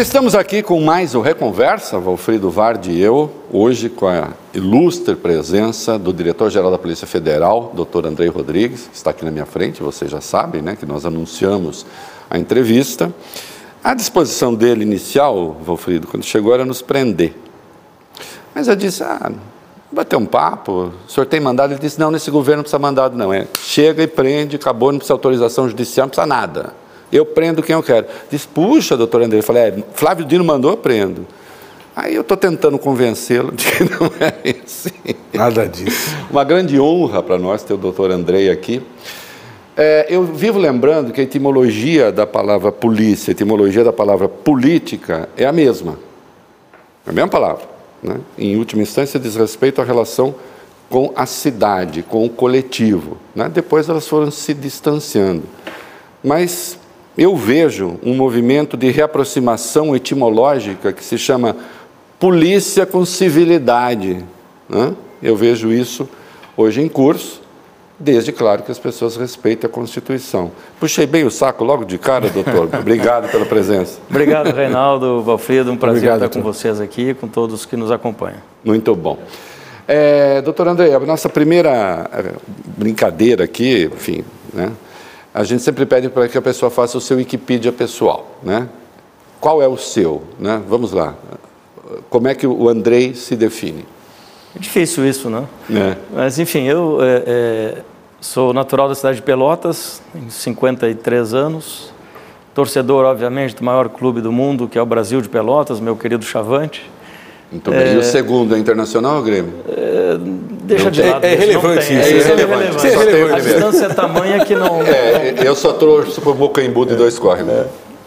Estamos aqui com mais o Reconversa, Valfrido Vardi e eu, hoje com a ilustre presença do diretor-geral da Polícia Federal, doutor Andrei Rodrigues, que está aqui na minha frente, vocês já sabem, né, que nós anunciamos a entrevista. A disposição dele inicial, Valfrido, quando chegou, era nos prender. Mas eu disse, ah, bater um papo, o senhor tem mandado? Ele disse, não, nesse governo não precisa mandado não, é chega e prende, acabou, não precisa autorização judicial, não precisa nada. Eu prendo quem eu quero. Diz, puxa, doutor André. Eu falei, é, Flávio Dino mandou, eu prendo. Aí eu estou tentando convencê-lo de que não é assim. Nada disso. Uma grande honra para nós ter o doutor Andrei aqui. É, eu vivo lembrando que a etimologia da palavra polícia, a etimologia da palavra política é a mesma. É a mesma palavra. Né? Em última instância, diz respeito à relação com a cidade, com o coletivo. Né? Depois elas foram se distanciando. Mas eu vejo um movimento de reaproximação etimológica que se chama polícia com civilidade. Né? Eu vejo isso hoje em curso, desde, claro, que as pessoas respeitem a Constituição. Puxei bem o saco logo de cara, doutor. Obrigado pela presença. Obrigado, Reinaldo, Valfredo. Um prazer Obrigado, estar com vocês aqui, com todos que nos acompanham. Muito bom. É, doutor André, a nossa primeira eh, brincadeira aqui, enfim, né? A gente sempre pede para que a pessoa faça o seu Wikipedia pessoal, né? Qual é o seu, né? Vamos lá. Como é que o Andrei se define? É difícil isso, né? É. Mas, enfim, eu é, é, sou natural da cidade de Pelotas, em 53 anos, torcedor, obviamente, do maior clube do mundo, que é o Brasil de Pelotas, meu querido Chavante. Muito bem. É... E o segundo é internacional ou Grêmio? É... Deixa de lado. É, é relevante isso. É, relevante. É relevante. A distância é tamanha que não. É, eu só trouxe para o Bocaimbu de dois corre. Né?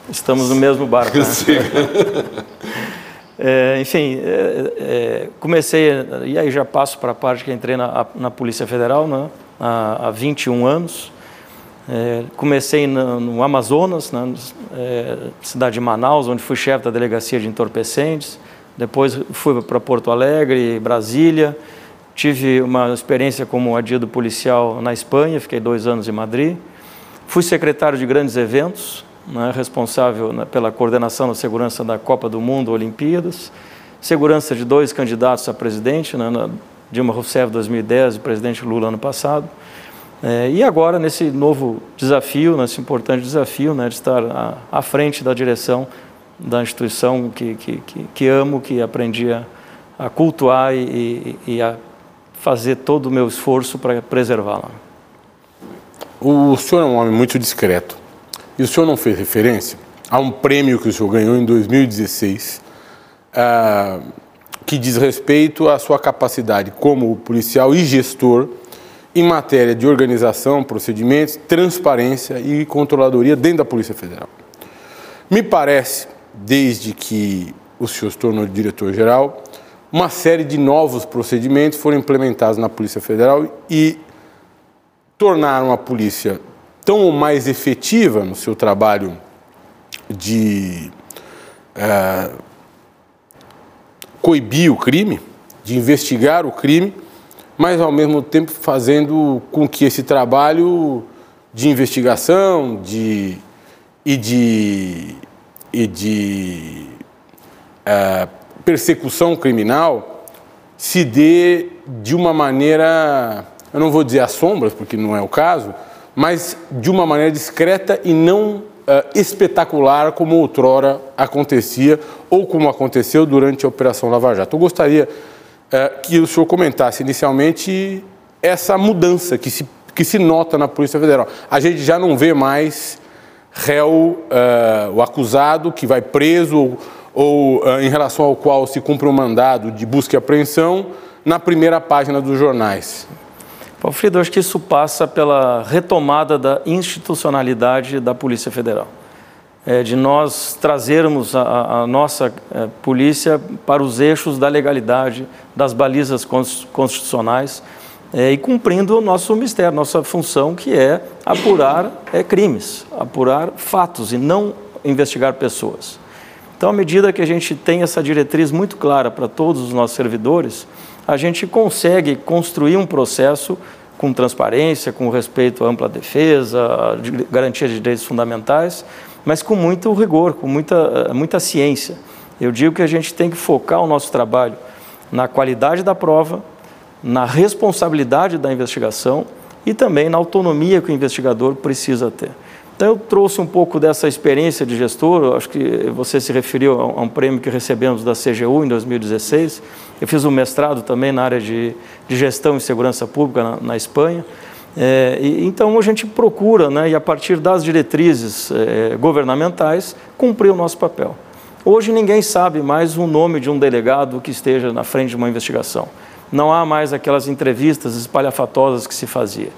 Estamos no mesmo barco. Né? É, enfim, é, é, comecei, e aí já passo para a parte que entrei na, na Polícia Federal né, há, há 21 anos. É, comecei no, no Amazonas, na é, cidade de Manaus, onde fui chefe da delegacia de entorpecentes. Depois fui para Porto Alegre, Brasília. Tive uma experiência como adido policial na Espanha, fiquei dois anos em Madrid. Fui secretário de grandes eventos, né, responsável né, pela coordenação da segurança da Copa do Mundo, Olimpíadas. Segurança de dois candidatos a presidente, né, Dilma Rousseff 2010 e presidente Lula ano passado. É, e agora, nesse novo desafio, nesse importante desafio né, de estar à, à frente da direção da instituição que, que, que, que amo, que aprendi a, a cultuar e, e, a fazer todo o meu esforço para preservá-la. O senhor é um homem muito discreto. E o senhor não fez referência a um prêmio que o senhor ganhou em 2016, uh, que diz respeito à sua capacidade como policial e gestor em matéria de organização, procedimentos, transparência e controladoria dentro da Polícia Federal. Me parece desde que o senhor se tornou diretor-geral, uma série de novos procedimentos foram implementados na Polícia Federal e tornaram a polícia tão mais efetiva no seu trabalho de é, coibir o crime, de investigar o crime, mas ao mesmo tempo fazendo com que esse trabalho de investigação de, e de e de uh, persecução criminal se dê de uma maneira, eu não vou dizer às sombras, porque não é o caso, mas de uma maneira discreta e não uh, espetacular como outrora acontecia ou como aconteceu durante a Operação Lava Jato. Eu gostaria uh, que o senhor comentasse inicialmente essa mudança que se, que se nota na Polícia Federal. A gente já não vê mais réu, uh, o acusado que vai preso ou, uh, em relação ao qual se cumpre um mandado de busca e apreensão na primeira página dos jornais. Alfredo, acho que isso passa pela retomada da institucionalidade da Polícia Federal. É, de nós trazermos a, a nossa é, polícia para os eixos da legalidade, das balizas constitucionais, é, e cumprindo o nosso mistério, nossa função, que é apurar é, crimes, apurar fatos e não investigar pessoas. Então, à medida que a gente tem essa diretriz muito clara para todos os nossos servidores, a gente consegue construir um processo com transparência, com respeito à ampla defesa, garantia de direitos fundamentais, mas com muito rigor, com muita, muita ciência. Eu digo que a gente tem que focar o nosso trabalho na qualidade da prova, na responsabilidade da investigação e também na autonomia que o investigador precisa ter. Então, eu trouxe um pouco dessa experiência de gestor, acho que você se referiu a um prêmio que recebemos da CGU em 2016. Eu fiz um mestrado também na área de, de gestão e segurança pública na, na Espanha. É, e, então, a gente procura, né, e a partir das diretrizes é, governamentais, cumprir o nosso papel. Hoje, ninguém sabe mais o nome de um delegado que esteja na frente de uma investigação. Não há mais aquelas entrevistas espalhafatosas que se fazia.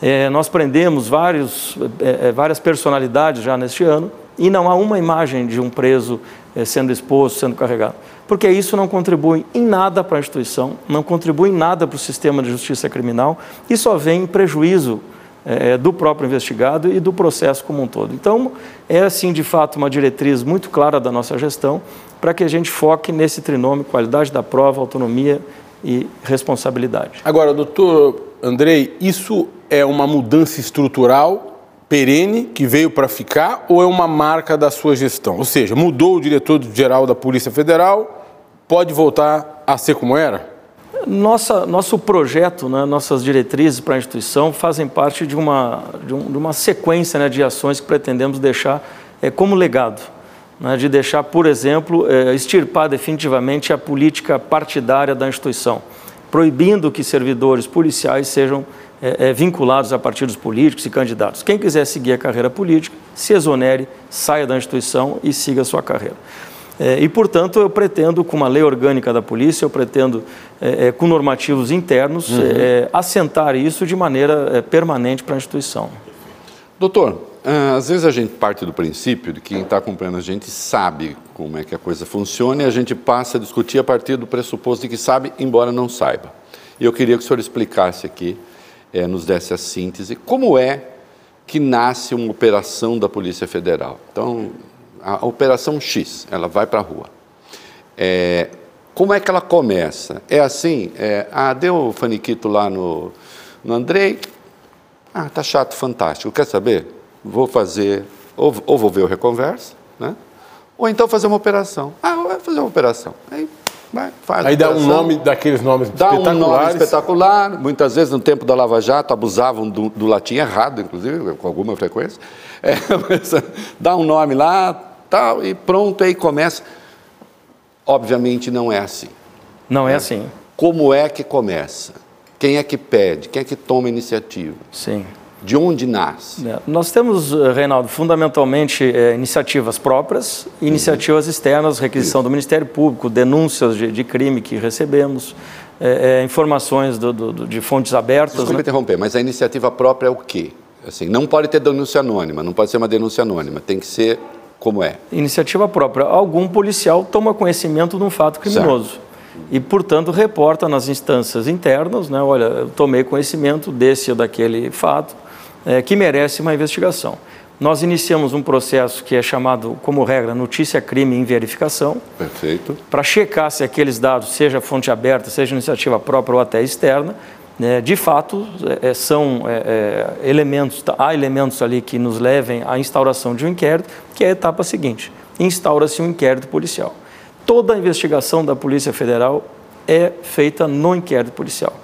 É, nós prendemos vários, é, é, várias personalidades já neste ano e não há uma imagem de um preso é, sendo exposto, sendo carregado. Porque isso não contribui em nada para a instituição, não contribui em nada para o sistema de justiça criminal e só vem em prejuízo é, do próprio investigado e do processo como um todo. Então, é assim, de fato, uma diretriz muito clara da nossa gestão para que a gente foque nesse trinômio qualidade da prova, autonomia e responsabilidade. Agora, doutor Andrei, isso é uma mudança estrutural perene que veio para ficar ou é uma marca da sua gestão? Ou seja, mudou o diretor-geral da Polícia Federal, pode voltar a ser como era? Nossa, nosso projeto, né, nossas diretrizes para a instituição fazem parte de uma, de, um, de uma sequência né, de ações que pretendemos deixar é, como legado. Né, de deixar, por exemplo, é, extirpar definitivamente a política partidária da instituição, proibindo que servidores policiais sejam é, é, vinculados a partidos políticos e candidatos. Quem quiser seguir a carreira política, se exonere, saia da instituição e siga a sua carreira. E, portanto, eu pretendo, com uma lei orgânica da polícia, eu pretendo, com normativos internos, uhum. Assentar isso de maneira permanente para a instituição. Doutor, às vezes a gente parte do princípio de que quem está acompanhando a gente sabe como é que a coisa funciona e a gente passa a discutir a partir do pressuposto de que sabe, embora não saiba. E eu queria que o senhor explicasse aqui é, nos desse a síntese. Como é que nasce uma operação da Polícia Federal? Então, a, a Operação X, ela vai para a rua. É, como é que ela começa? É assim, é, ah, deu o faniquito lá no, no Andrei, ah, tá chato, fantástico, quer saber? Vou fazer, ou, ou vou ver o Reconversa, né? ou então fazer uma operação. Ah, vou fazer uma operação. Aí faz Aí dá um nome daqueles nomes dá espetaculares. Dá um nome espetacular. Muitas vezes, no tempo da Lava Jato, abusavam do, do latim errado, inclusive, com alguma frequência. É, dá um nome lá, tal, e pronto, aí começa. Obviamente não é assim. Não é, é assim. Como é que começa? Quem é que pede? Quem é que toma iniciativa? Sim. De onde nasce? É, nós temos, eh, Reinaldo, fundamentalmente é, iniciativas próprias iniciativas uhum. externas, requisição Isso. do Ministério Público, denúncias de, de crime que recebemos, é, informações do, do, de fontes abertas. Desculpe né? interromper, mas a iniciativa própria é o quê? Assim, não pode ter denúncia anônima, não pode ser uma denúncia anônima, tem que ser como é. Iniciativa própria. Algum policial toma conhecimento de um fato criminoso. Certo e, portanto, reporta nas instâncias internas, né, olha, eu tomei conhecimento desse ou daquele fato, é, que merece uma investigação. Nós iniciamos um processo que é chamado, como regra, notícia crime em verificação. Perfeito. Para checar se aqueles dados, seja fonte aberta, seja iniciativa própria ou até externa, né, de fato é, é são é, é, elementos, há elementos ali que nos levem à instauração de um inquérito, que é a etapa seguinte: instaura-se um inquérito policial. Toda a investigação da Polícia Federal é feita no inquérito policial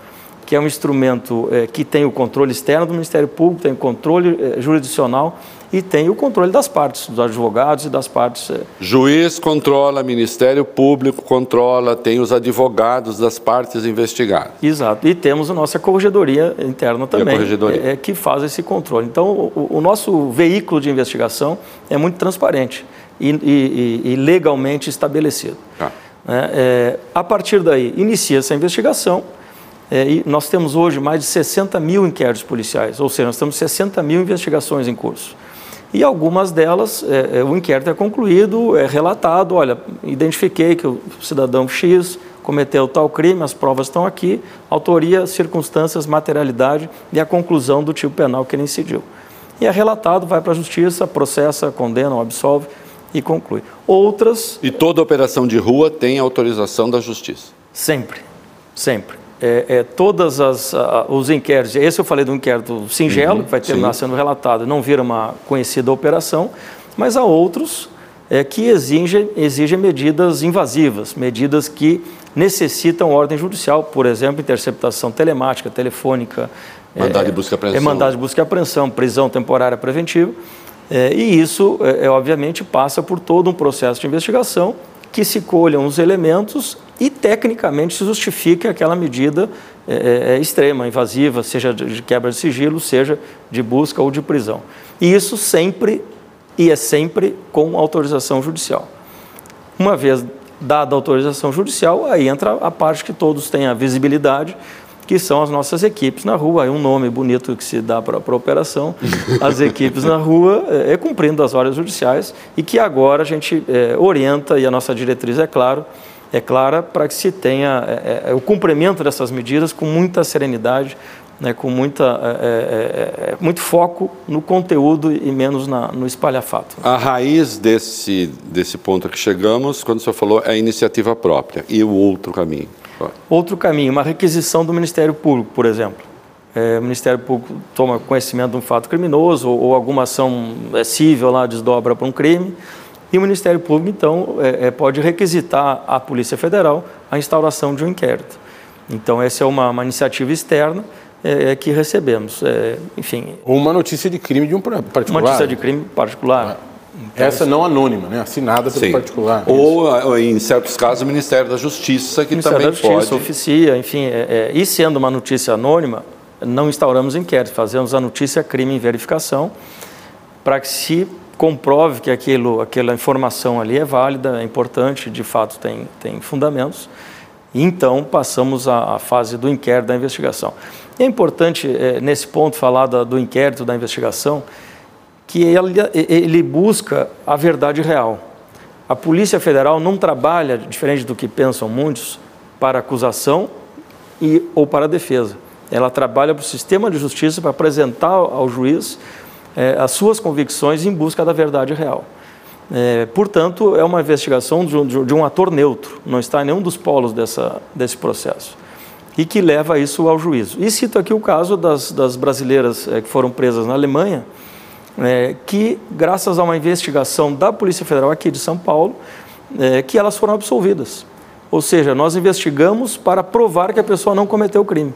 que é um instrumento é, que tem o controle externo do Ministério Público, tem o controle é, jurisdicional e tem o controle das partes, dos advogados e das partes. É... Juiz controla, Ministério Público controla, tem os advogados das partes investigadas. Exato. E temos a nossa corregedoria interna também, corregedoria. É, que faz esse controle. Então, o, o, nosso veículo de investigação é muito transparente e, e, e legalmente estabelecido. É, a partir daí, inicia essa investigação é, e nós temos hoje mais de 60 mil inquéritos policiais, ou seja, nós temos 60 mil investigações em curso. E algumas delas, é, é, o inquérito é concluído, é relatado, olha, identifiquei que o cidadão X cometeu tal crime, as provas estão aqui, autoria, circunstâncias, materialidade e a conclusão do tipo penal que ele incidiu. E é relatado, vai para a justiça, processa, condena ou absolve e conclui. Outras... E toda operação de rua tem autorização da justiça? Sempre, sempre é, é, todas as os inquéritos, esse eu falei do inquérito singelo, uhum, que vai terminar sim. sendo relatado, não vira uma conhecida operação. Mas há outros é, que exigem, exigem medidas invasivas, medidas que necessitam ordem judicial, por exemplo, interceptação telemática, telefônica. Mandado de busca e apreensão. É mandado de busca e apreensão, prisão temporária preventiva. É, e isso, é, é, obviamente, passa por todo um processo de investigação que se colham os elementos e, tecnicamente, se justifique aquela medida é, é, é extrema, invasiva, seja de quebra de sigilo, seja de busca ou de prisão. E isso sempre e é sempre com autorização judicial. Uma vez dada a autorização judicial, aí entra a parte que todos têm a visibilidade, que são as nossas equipes na rua. Aí um nome bonito que se dá para a operação, as equipes na rua, é, é, cumprindo as ordens judiciais e que agora a gente é, orienta, e a nossa diretriz é claro, é clara para que se tenha é, é, o cumprimento dessas medidas com muita serenidade, né, com muita, é, é, é, muito foco no conteúdo e menos na, no espalhafato. A raiz desse, desse ponto que chegamos, quando o senhor falou, é a iniciativa própria. E o outro caminho? Outro caminho, uma requisição do Ministério Público, por exemplo. É, o Ministério Público toma conhecimento de um fato criminoso ou, ou alguma ação civil lá desdobra para um crime. E o Ministério Público, então, é, pode requisitar à Polícia Federal a instauração de um inquérito. Então, essa é uma, uma iniciativa externa é, é, que recebemos. É, enfim. Uma notícia de crime de um particular. Uma notícia de crime particular. Então, Essa não anônima, né? assinada pelo Sim. particular. Ou, em certos casos, o Ministério da Justiça, que Ministério também da Justiça, pode... oficia, enfim. É, é, e sendo uma notícia anônima, não instauramos inquérito, fazemos a notícia crime em verificação, para que se comprove que aquilo, aquela informação ali é válida, é importante, de fato tem, tem fundamentos, e então passamos à fase do inquérito da investigação. É importante, é, nesse ponto, falar da, do inquérito, da investigação, que ele, busca a verdade real. A Polícia Federal não trabalha, diferente do que pensam muitos, para acusação e, ou para defesa. Ela trabalha para o sistema de justiça para apresentar ao juiz é, as suas convicções em busca da verdade real. É, portanto, é uma investigação de um, de um, ator neutro, não está em nenhum dos polos dessa, desse processo e que leva isso ao juízo. E cito aqui o caso das, das brasileiras é, que foram presas na Alemanha, é, que, graças a uma investigação da Polícia Federal aqui de São Paulo, é, que elas foram absolvidas. Ou seja, nós investigamos para provar que a pessoa não cometeu o crime.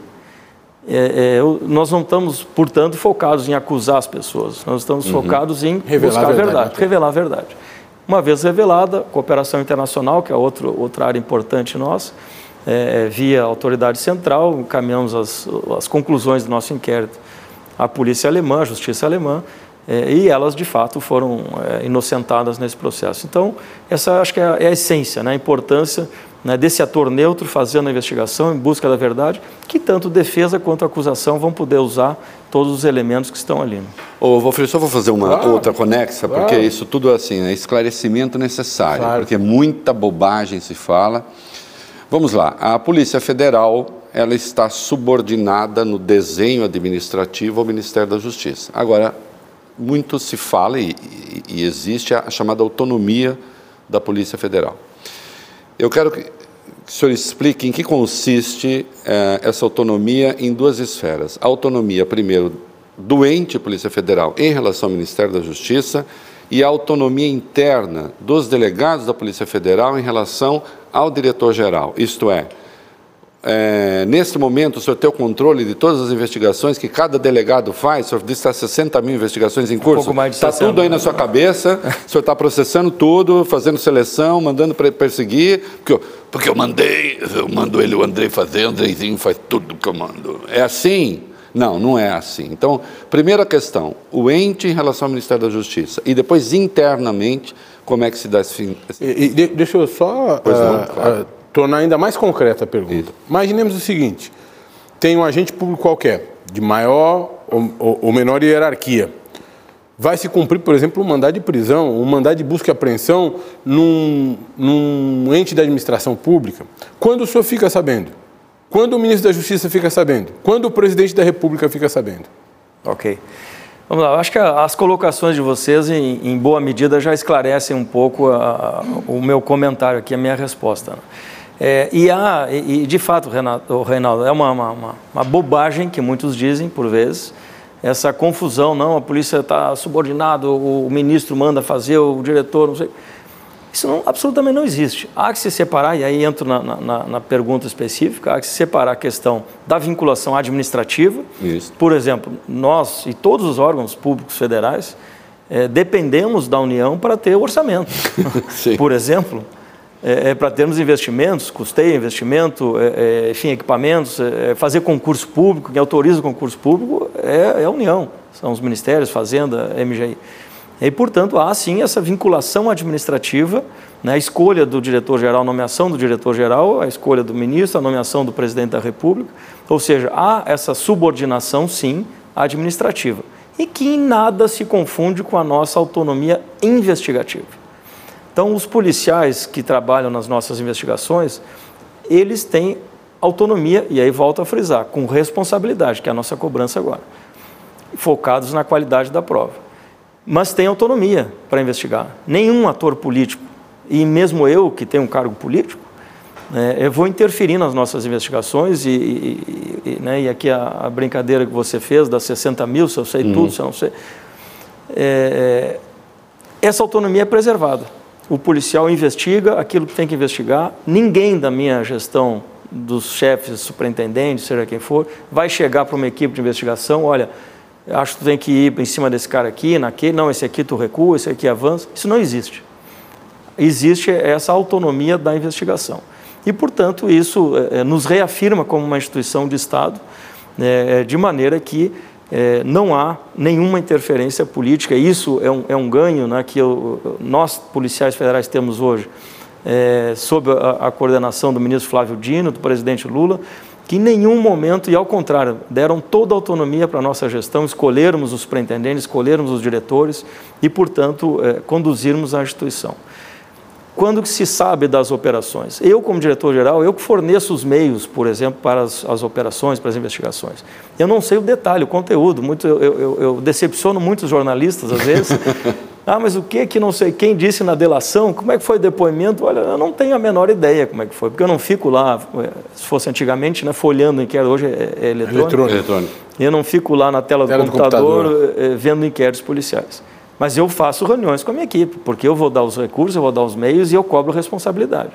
É, é, nós não estamos, portanto, focados em acusar as pessoas, nós estamos uhum. focados em revelar buscar a verdade, verdade revelar a verdade. Uma vez revelada, cooperação internacional, que é outro, outra área importante nossa, é, via autoridade central, encaminhamos as, as conclusões do nosso inquérito à polícia alemã, à justiça alemã, é, e elas de fato foram é, inocentadas nesse processo. Então, essa acho que é a, é a essência, né, a importância né, desse ator neutro fazendo a investigação em busca da verdade, que tanto defesa quanto acusação vão poder usar todos os elementos que estão ali. Né? Ô, Wolfram, só vou fazer uma claro, outra conexa, claro. porque isso tudo assim, é esclarecimento necessário, claro. porque muita bobagem se fala. Vamos lá, a Polícia Federal ela está subordinada no desenho administrativo ao Ministério da Justiça. Agora, muito se fala e, e, existe a, chamada autonomia da Polícia Federal. Eu quero que, o senhor explique em que consiste eh, essa autonomia em duas esferas. A autonomia, primeiro, do ente Polícia Federal em relação ao Ministério da Justiça e a autonomia interna dos delegados da Polícia Federal em relação ao diretor-geral. Isto é, é, nesse momento, o senhor tem o controle de todas as investigações que cada delegado faz? O senhor disse que está 60 mil investigações em curso. Um pouco mais de Está tudo aí na sua cabeça, o senhor está processando tudo, fazendo seleção, mandando perseguir, porque eu, porque eu mandei, eu mando ele, o Andrei fazer, o Andreizinho faz tudo que eu mando. É assim? Não, não é assim. Então, primeira questão, o ente em relação ao Ministério da Justiça e depois internamente, como é que se dá esse fim? E, e deixa eu só uh, não, claro. uh, tornar ainda mais concreta a pergunta. Isso. Imaginemos o seguinte: tem um agente público qualquer, de maior ou, ou, menor hierarquia. Vai se cumprir, por exemplo, um mandado de prisão, um mandado de busca e apreensão num, num ente da administração pública. Quando o senhor fica sabendo? Quando o ministro da Justiça fica sabendo? Quando o presidente da República fica sabendo? Ok. Vamos lá, eu acho que as colocações de vocês, em, em boa medida, já esclarecem um pouco a, a, o meu comentário aqui, a minha resposta. Né? É, e, há, e, de fato, Renato, Reinaldo, é uma, uma, uma, bobagem que muitos dizem, por vezes, essa confusão, não, a polícia está subordinada, o, o ministro manda fazer, o diretor, não sei. Isso não, absolutamente não existe. Há que se separar, e aí entro na, na, na, pergunta específica, há que se separar a questão da vinculação administrativa. Isso. Por exemplo, nós e todos os órgãos públicos federais é, dependemos da União para ter orçamento. Por exemplo, é, é, para termos investimentos, custeio, investimento, é, é enfim, equipamentos, é, fazer concurso público, quem autoriza o concurso público é, a União, são os ministérios, Fazenda, MGI. E, portanto, há sim essa vinculação administrativa, né, a escolha do diretor-geral, a nomeação do diretor-geral, a escolha do ministro, a nomeação do presidente da República, ou seja, há essa subordinação, sim, administrativa, e que em nada se confunde com a nossa autonomia investigativa. Então, os policiais que trabalham nas nossas investigações, eles têm autonomia, e aí volto a frisar, com responsabilidade, que é a nossa cobrança agora, focados na qualidade da prova mas tem autonomia para investigar. Nenhum ator político, e mesmo eu, que tenho um cargo político, né, eu vou interferir nas nossas investigações e, e, e, né, e aqui a, a, brincadeira que você fez das 60 mil, se eu sei uhum. tudo, se eu não sei. É, é, essa autonomia é preservada. O policial investiga aquilo que tem que investigar. Ninguém da minha gestão, dos chefes, superintendentes, seja quem for, vai chegar para uma equipe de investigação, olha, acho que tu tem que ir em cima desse cara aqui, naquele, não, esse aqui tu recua, esse aqui avança. Isso não existe. Existe essa autonomia da investigação. E, portanto, isso é, nos reafirma como uma instituição de Estado, é, de maneira que é, não há nenhuma interferência política. Isso é um, é um ganho né, que eu, nós, policiais federais, temos hoje, sob a, a coordenação do ministro Flávio Dino, do presidente Lula, que em nenhum momento, e ao contrário, deram toda a autonomia para a nossa gestão, escolhermos os superintendentes, escolhermos os diretores e, portanto, é, conduzirmos a instituição. Quando se sabe das operações? Eu, como diretor-geral, eu que forneço os meios, por exemplo, para as, as, operações, para as investigações. Eu não sei o detalhe, o conteúdo. Muito, eu, eu, eu decepciono muitos jornalistas, às vezes, Ah, mas o que que não sei quem disse na delação? Como é que foi o depoimento? Olha, eu não tenho a menor ideia como é que foi, porque eu não fico lá, eh, se fosse antigamente, né, folhando inquérito, hoje é, é eletrônico. eletrônico. Eu não fico lá na tela, tela do, computador, do computador eh, vendo inquéritos policiais. Mas eu faço reuniões com a minha equipe, porque eu vou dar os recursos, eu vou dar os meios e eu cobro responsabilidade.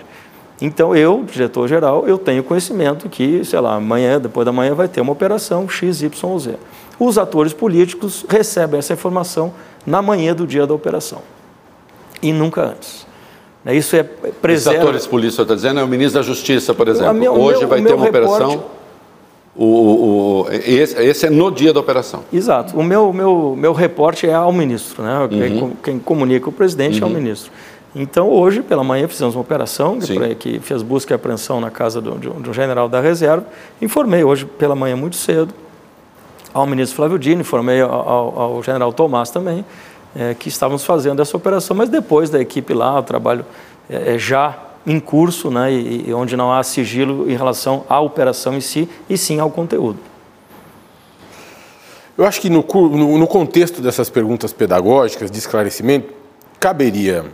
Então, eu, diretor-geral, eu tenho conhecimento que, sei lá, amanhã, depois da manhã, vai ter uma operação X, Y Z. Os atores políticos recebem essa informação na manhã do dia da operação e nunca antes. Né, isso é preserva... Os atores políticos, está dizendo, é o ministro da Justiça, por exemplo. Minha, Hoje meu, vai ter uma operação... O, o, esse, esse, é no dia da operação. Exato. O meu, meu, meu reporte é ao ministro. Né? Uhum. Quem, comunica o presidente uhum. é o ministro. Então, hoje, pela manhã, fizemos uma operação que, que fez busca e apreensão na casa do, de, um, de um general da reserva. Informei hoje pela manhã muito cedo ao ministro Flávio Dino, informei ao, ao, ao general Tomás também, é, que estávamos fazendo essa operação, mas depois da equipe lá, o trabalho é, é, já em curso, né, e, e onde não há sigilo em relação à operação em si, e sim ao conteúdo. Eu acho que no, no, no contexto dessas perguntas pedagógicas, de esclarecimento, caberia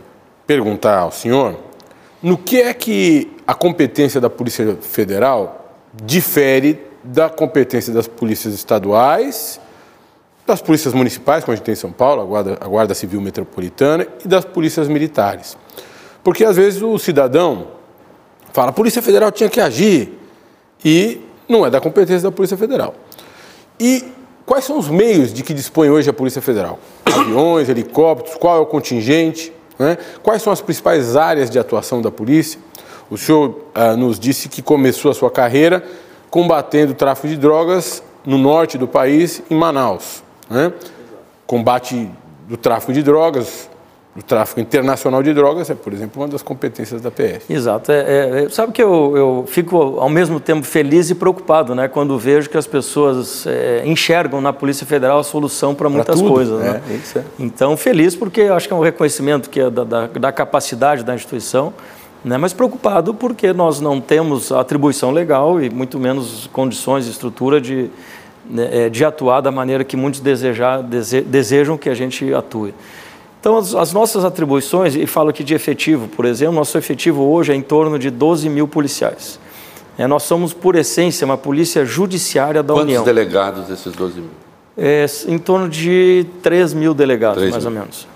perguntar ao senhor no que é que a competência da Polícia Federal difere da competência das polícias estaduais, das polícias municipais, como a gente tem em São Paulo, a Guarda, a Guarda Civil Metropolitana, e das polícias militares. Porque às vezes o cidadão fala, a Polícia Federal tinha que agir, e não é da competência da Polícia Federal. E quais são os meios de que dispõe hoje a Polícia Federal? Aviões, helicópteros, qual é o contingente? Né? Quais são as principais áreas de atuação da polícia? O senhor ah, nos disse que começou a sua carreira combatendo o tráfico de drogas no norte do país, em Manaus. Né? Combate do tráfico de drogas, do tráfico internacional de drogas, é, por exemplo, uma das competências da PF. Exato. É, é, sabe que eu, eu, fico, ao mesmo tempo, feliz e preocupado né, quando vejo que as pessoas é, enxergam na Polícia Federal a solução para muitas tudo, coisas. Né? É, então, feliz porque acho que é um reconhecimento que é da, da, da capacidade da instituição né? mas preocupado porque nós não temos atribuição legal e muito menos condições e estrutura de, né, é, de atuar da maneira que muitos desejar, dese, desejam que a gente atue. Então, as, as, nossas atribuições, e falo aqui de efetivo, por exemplo, nosso efetivo hoje é em torno de 12 mil policiais. É, nós somos, por essência, uma polícia judiciária da Quantos União. Quantos delegados desses 12 mil? É, em torno de 3 mil delegados, 3 mais mil. ou menos.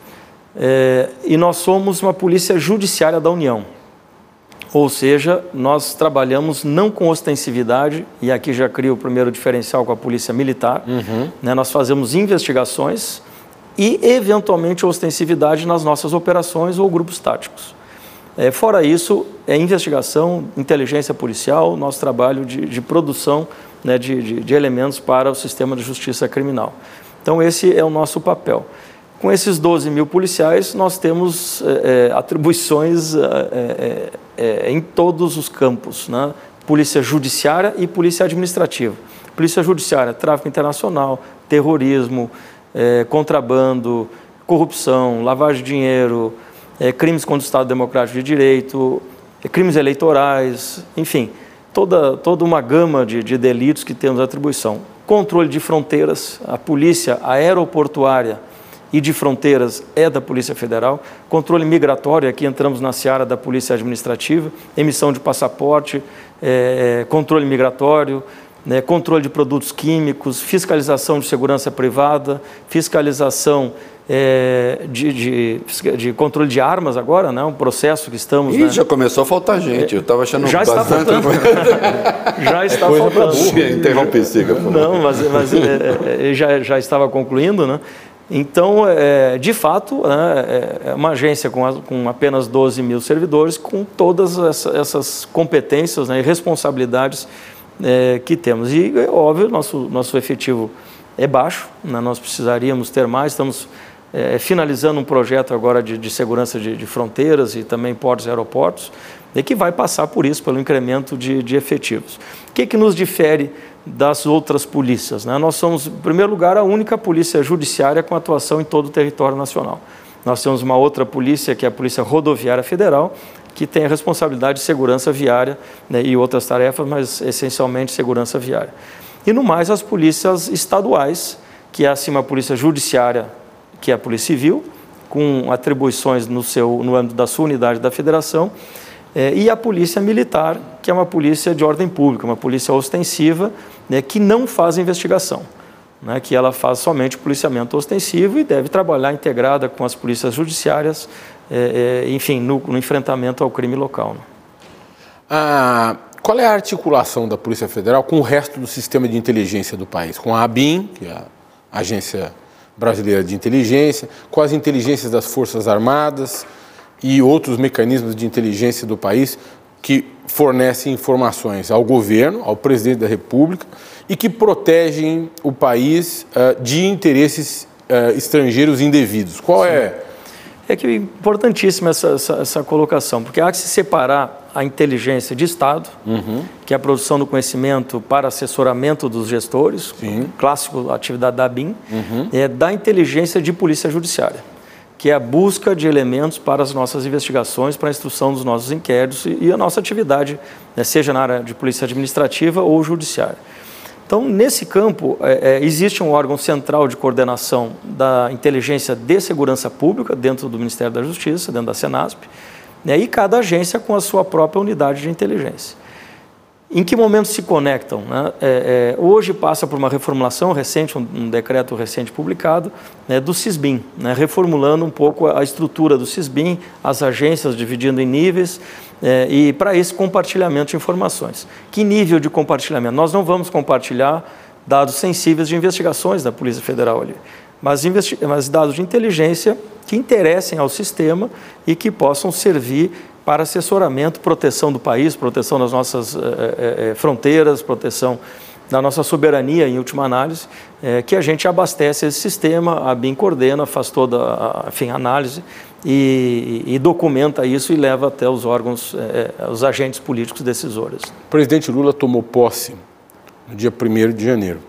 É, e nós somos uma polícia judiciária da União. Ou seja, nós trabalhamos não com ostensividade, e aqui já cria o primeiro diferencial com a polícia militar. Né, nós fazemos investigações e, eventualmente, ostensividade nas nossas operações ou grupos táticos. É, fora isso, é investigação, inteligência policial, nosso trabalho de, de produção né, de, de, de elementos para o sistema de justiça criminal. Então, esse é o nosso papel. Com esses 12 mil policiais, nós temos é, é, atribuições é, é, é, em todos os campos, né? polícia judiciária e polícia administrativa. Polícia judiciária, tráfico internacional, terrorismo, é, contrabando, corrupção, lavagem de dinheiro, é, crimes contra o Estado Democrático de Direito, é, crimes eleitorais, enfim, toda, toda uma gama de, de delitos que temos atribuição. Controle de fronteiras, a polícia aeroportuária e de fronteiras é da Polícia Federal. Controle migratório, aqui entramos na seara da Polícia Administrativa, emissão de passaporte, é, controle migratório, né, controle de produtos químicos, fiscalização de segurança privada, fiscalização é, de, de, de, controle de armas agora, né, um processo que estamos... Ih, né, já começou a faltar gente, eu estava achando já está bastante... faltando. já está Coisa faltando. burro. Interrompi, siga. Não, mas, mas é, é, já, já estava concluindo, né? Então, é, de fato, né, é uma agência com, a- com apenas 12 mil servidores, com todas essa- essas competências né, e responsabilidades é, que temos. E, é óbvio, nosso, nosso efetivo é baixo, né, nós precisaríamos ter mais, estamos é, finalizando um projeto agora de, de segurança de, de fronteiras e também portos e aeroportos, e que vai passar por isso, pelo incremento de, de efetivos. O que, que nos difere das outras polícias? né? Nós somos, em primeiro lugar, a única polícia judiciária com atuação em todo o território nacional. Nós temos uma outra polícia, que é a Polícia Rodoviária Federal, que tem a responsabilidade de segurança viária né, e outras tarefas, mas essencialmente segurança viária. E no mais, as polícias estaduais, que é acima a Polícia Judiciária, que é a Polícia Civil, com atribuições no, seu, no âmbito da sua unidade da federação, eh, e a Polícia Militar, que é uma polícia de ordem pública, uma polícia ostensiva, né, que não faz investigação, né, que ela faz somente policiamento ostensivo e deve trabalhar integrada com as polícias judiciárias, eh, eh, enfim, no, no enfrentamento ao crime local. né. Ah, qual é a articulação da Polícia Federal com o resto do sistema de inteligência do país? Com a ABIN, que é a Agência Brasileira de Inteligência, com as inteligências das Forças Armadas e outros mecanismos de inteligência do país que fornecem informações ao governo, ao presidente da República e que protegem o país ah, de interesses ah, estrangeiros indevidos. Qual é? É que é importantíssima essa, essa, essa colocação, porque há que se separar a inteligência de Estado, que é a produção do conhecimento para assessoramento dos gestores, clássico atividade da ABIN, é, da inteligência de polícia judiciária, que é a busca de elementos para as nossas investigações, para a instrução dos nossos inquéritos e, e a nossa atividade, né, seja na área de polícia administrativa ou judiciária. Então, nesse campo, é, é, existe um órgão central de coordenação da inteligência de segurança pública dentro do Ministério da Justiça, dentro da Senasp, né, e cada agência com a sua própria unidade de inteligência. Em que momento se conectam? né? É, é, hoje passa por uma reformulação recente, um, um decreto recente publicado, né, do CISBIM, né, reformulando um pouco a estrutura do CISBIM, as agências dividindo em níveis, é, e para esse compartilhamento de informações. Que nível de compartilhamento? Nós não vamos compartilhar dados sensíveis de investigações da Polícia Federal ali, mas, mas dados de inteligência que interessem ao sistema e que possam servir para assessoramento, proteção do país, proteção das nossas eh, eh, eh, fronteiras, proteção da nossa soberania, em última análise, eh, que a gente abastece esse sistema, a BIM coordena, faz toda a enfim, análise e, e documenta isso e leva até os órgãos, eh, os agentes políticos decisores. O presidente Lula tomou posse no dia 1 de janeiro.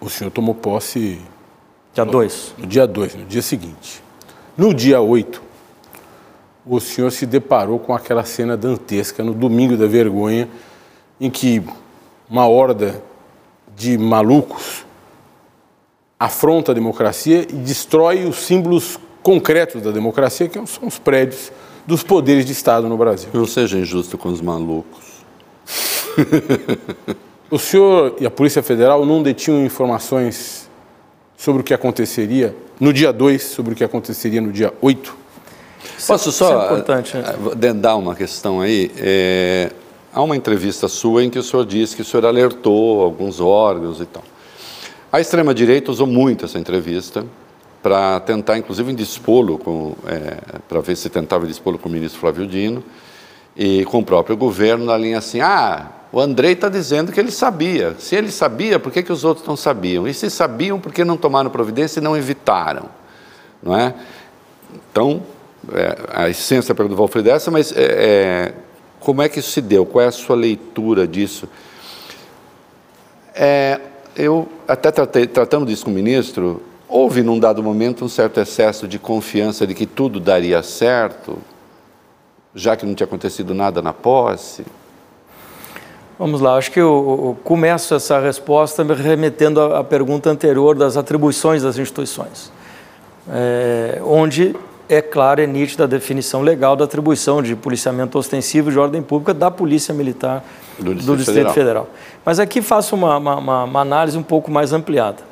O senhor tomou posse Dia 2. no dia 2, no dia seguinte. No dia 8, o senhor se deparou com aquela cena dantesca no domingo da vergonha, em que uma horda de malucos afronta a democracia e destrói os símbolos concretos da democracia, que são os prédios dos poderes de Estado no Brasil. Não seja injusto com os malucos. O senhor e a Polícia Federal não detinham informações sobre o que aconteceria no dia 2, sobre o que aconteceria no dia 8? Posso só é né? dar uma questão aí? É, há uma entrevista sua em que o senhor disse que o senhor alertou alguns órgãos e tal. A extrema-direita usou muito essa entrevista para tentar, inclusive, indispô-lo, é, para ver se tentava indispô-lo com o ministro Flávio Dino e com o próprio governo, na linha assim: ah, o Andrei está dizendo que ele sabia. Se ele sabia, por que, que os outros não sabiam? E se sabiam, por que não tomaram providência e não evitaram? Não é? Então, é, a essência da pergunta do Valfrido é essa, mas é, é, como é que isso se deu? Qual é a sua leitura disso? É, eu até tratei, tratando disso com o ministro, houve num dado momento um certo excesso de confiança de que tudo daria certo, já que não tinha acontecido nada na posse. Vamos lá, acho que eu, começo essa resposta me remetendo à, pergunta anterior das atribuições das instituições, é, onde é clara e nítida a definição legal da atribuição de policiamento ostensivo de ordem pública da Polícia Militar do Distrito, do Distrito Federal. Federal. Mas aqui faço uma, uma, uma, análise um pouco mais ampliada.